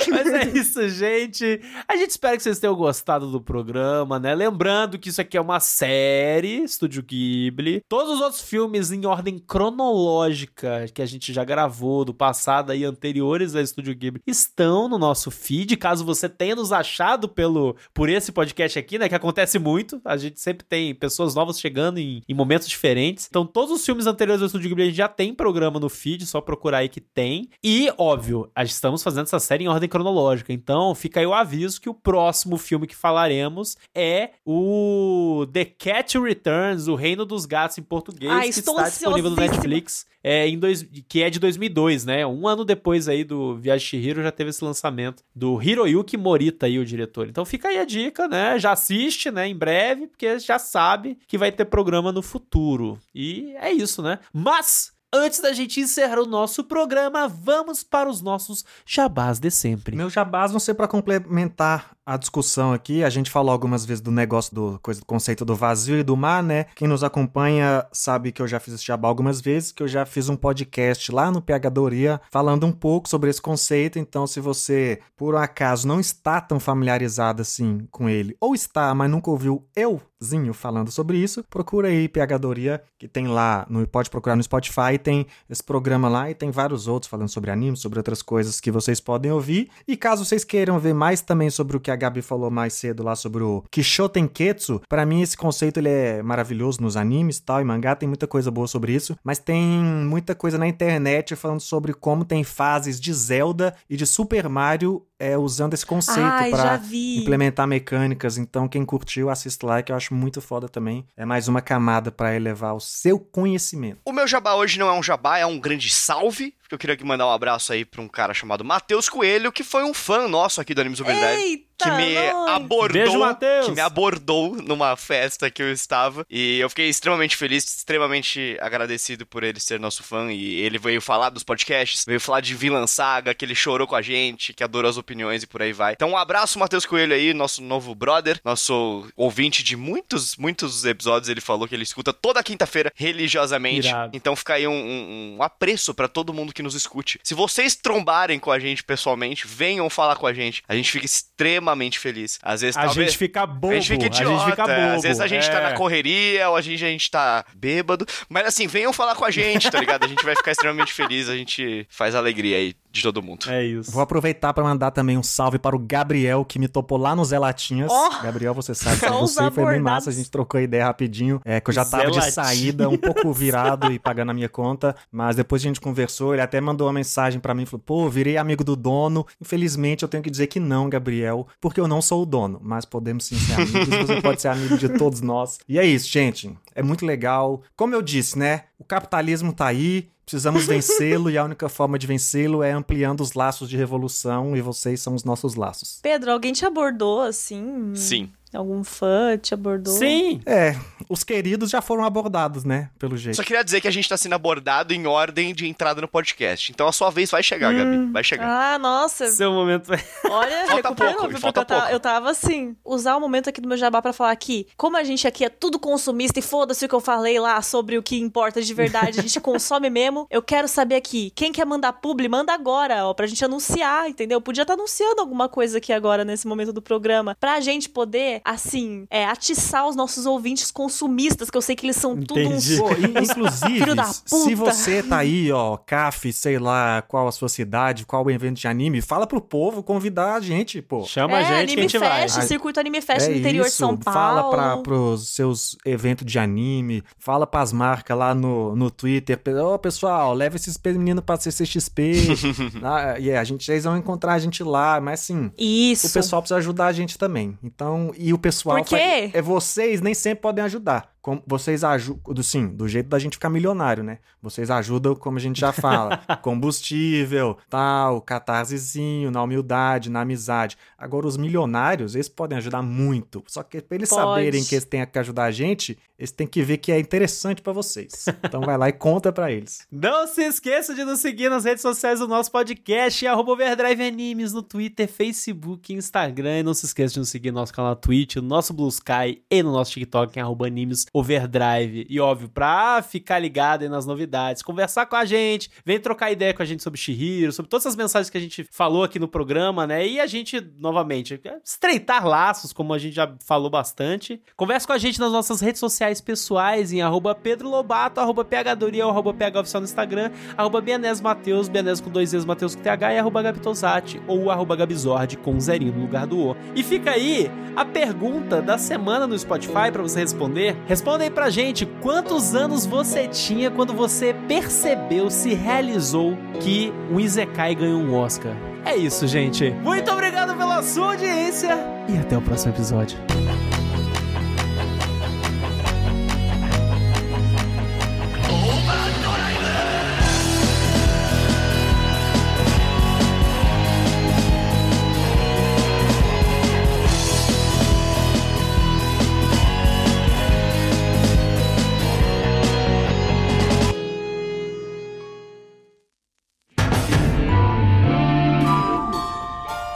Mas é isso, gente. A gente espera que vocês tenham gostado do programa, né? Lembrando que isso aqui é uma série, Estúdio Ghibli. Todos os outros filmes em ordem cronológica que a gente já gravou do passado e anteriores a Estúdio Ghibli estão no nosso feed. Caso você tenha nos achado pelo, por esse podcast aqui, né? Que acontece muito. A gente sempre tem pessoas novas chegando em, em momentos diferentes. Então, todos os filmes anteriores ao Estúdio Ghibli a gente já tem programa no feed, só procurar aí que tem. E, óbvio, estamos fazendo essa série em ordem cronológica. Então, fica aí o aviso que o próximo filme que falaremos é o The Cat Returns, O Reino dos Gatos em português, Ai, que estou está disponível no. Netflix, é, em dois, que é de 2002, né? Um ano depois aí do Viagem de Chihiro já teve esse lançamento do Hiroyuki Morita aí, o diretor. Então fica aí a dica, né? Já assiste, né? Em breve, porque já sabe que vai ter programa no futuro. E é isso, né? Mas... Antes da gente encerrar o nosso programa, vamos para os nossos jabás de sempre. Meus jabás vão ser para complementar a discussão aqui. A gente falou algumas vezes do negócio do, coisa, do conceito do vazio e do mar, né? Quem nos acompanha sabe que eu já fiz esse jabá algumas vezes, que eu já fiz um podcast lá no PH Doria falando um pouco sobre esse conceito. Então, se você, por um acaso, não está tão familiarizado assim com ele, ou está, mas nunca ouviu euzinho falando sobre isso, procura aí Doria, que tem lá, no, pode procurar no Spotify, tem esse programa lá e tem vários outros falando sobre anime, sobre outras coisas que vocês podem ouvir. E caso vocês queiram ver mais também sobre o que a Gabi falou mais cedo lá sobre o Kishotenketsu, para mim esse conceito ele é maravilhoso nos animes, tal e mangá, tem muita coisa boa sobre isso, mas tem muita coisa na internet falando sobre como tem fases de Zelda e de Super Mario é, usando esse conceito para implementar mecânicas. Então, quem curtiu, assista lá, que eu acho muito foda também. É mais uma camada para elevar o seu conhecimento. O meu jabá hoje não é um jabá, é um grande salve. Eu queria aqui mandar um abraço aí pra um cara chamado Matheus Coelho, que foi um fã nosso aqui do Animes Verdade. Eita, Que me nós. abordou. Beijo. Que me abordou numa festa que eu estava. E eu fiquei extremamente feliz, extremamente agradecido por ele ser nosso fã. E ele veio falar dos podcasts, veio falar de Vilã Saga, que ele chorou com a gente, que adorou as opiniões e por aí vai. Então, um abraço, Matheus Coelho aí, nosso novo brother, nosso ouvinte de muitos, muitos episódios. Ele falou que ele escuta toda quinta-feira, religiosamente. Irado. Então fica aí um, um- um apreço pra todo mundo que nos escute. Se vocês trombarem com a gente pessoalmente, venham falar com a gente. A gente fica extremamente feliz. Às vezes, A talvez... gente fica bobo. A gente fica idiota, fica bobo. às vezes a gente tá é. na correria, ou a gente, a gente tá bêbado. Mas assim, venham falar com a gente, tá ligado? A gente vai ficar extremamente feliz, a gente faz alegria aí de todo mundo. É isso. Vou aproveitar para mandar também um salve para o Gabriel, que me topou lá no Zé Latinhas. Ó! Gabriel, você sabe que você foi bem massa, a gente trocou ideia rapidinho. É que eu já Zé tava de Latinhas. saída, um pouco virado e pagando a minha conta, mas depois a gente conversou, ele até mandou uma mensagem para mim, falou: "Pô, virei amigo do dono". Infelizmente eu tenho que dizer que não, Gabriel, porque eu não sou o dono, mas podemos sim ser amigos, você pode ser amigo de todos nós. E é isso, gente. É muito legal. Como eu disse, né? O capitalismo tá aí, Precisamos vencê-lo e a única forma de vencê-lo é ampliando os laços de revolução e vocês são os nossos laços. Pedro, alguém te abordou assim? Sim. Algum fã te abordou? Sim! É, os queridos já foram abordados, né? Pelo jeito. Só queria dizer que a gente tá sendo abordado em ordem de entrada no podcast. Então a sua vez vai chegar, Gabi. Vai chegar. Ah, nossa. Seu momento. Olha, Falta pouco, viu? falta porque eu tava, pouco. eu tava assim, usar o momento aqui do meu jabá pra falar aqui, como a gente aqui é tudo consumista e foda-se o que eu falei lá sobre o que importa de verdade, a gente consome mesmo. Eu quero saber aqui, quem quer mandar publi, manda agora, ó, pra gente anunciar, entendeu? Podia estar anunciando alguma coisa aqui agora nesse momento do programa, pra gente poder, assim, é, atiçar os nossos ouvintes consumistas, que eu sei que eles são tudo Entendi. Pô, in- inclusive, Filho da se você tá aí, ó, CAF, sei lá qual a sua cidade, qual o evento de anime, fala pro povo convidar a gente, pô. Chama é, a gente que a Anime gente vai. Fest, Ah, Circuito Anime Fest é no interior isso, de São Paulo. Fala pra, pros seus eventos de anime, fala pras marcas lá no, no Twitter. Ô, pessoal, leva esses meninos pra CCXP. ah, e é, a gente, vocês vão encontrar a gente lá, mas assim. Isso. O pessoal precisa ajudar a gente também. Então, e o pessoal. Por quê? faz- é vocês nem sempre podem ajudar. Como vocês ajudam, sim, do jeito da gente ficar milionário, né? Vocês ajudam, como a gente já fala, combustível, tal, catarsezinho, na humildade, na amizade. Agora, os milionários, eles podem ajudar muito. Só que pra eles Pode. saberem que eles têm que ajudar a gente, eles têm que ver que é interessante pra vocês. Então vai lá e conta pra eles. Não se esqueça de nos seguir nas redes sociais do nosso podcast, arroba Overdrive Animes, no Twitter, Facebook, Instagram. E não se esqueça de nos seguir no nosso canal na Twitch, no nosso Blue Sky e no nosso TikTok, em arroba Animes Overdrive. E óbvio, pra ficar ligado aí nas novidades, conversar com a gente, vem trocar ideia com a gente sobre Shihiro, sobre todas as mensagens que a gente falou aqui no programa, né? E a gente, novamente, estreitar laços, como a gente já falou bastante. Converse com a gente nas nossas redes sociais pessoais, em arroba Pedro Lobato, arroba PHDoria, arroba PH Oficial no Instagram, arroba Mateus, Bianese com dois E's, Mateus com TH, e arroba Gabitosati, ou arroba Gabizord com zerinho no lugar do O. E fica aí a pergunta da semana no Spotify pra você responder. Responda aí pra gente, quantos anos você tinha quando você percebeu, se realizou que o Izekai ganhou um Oscar? É isso, gente. Muito obrigado pela sua audiência e até o próximo episódio.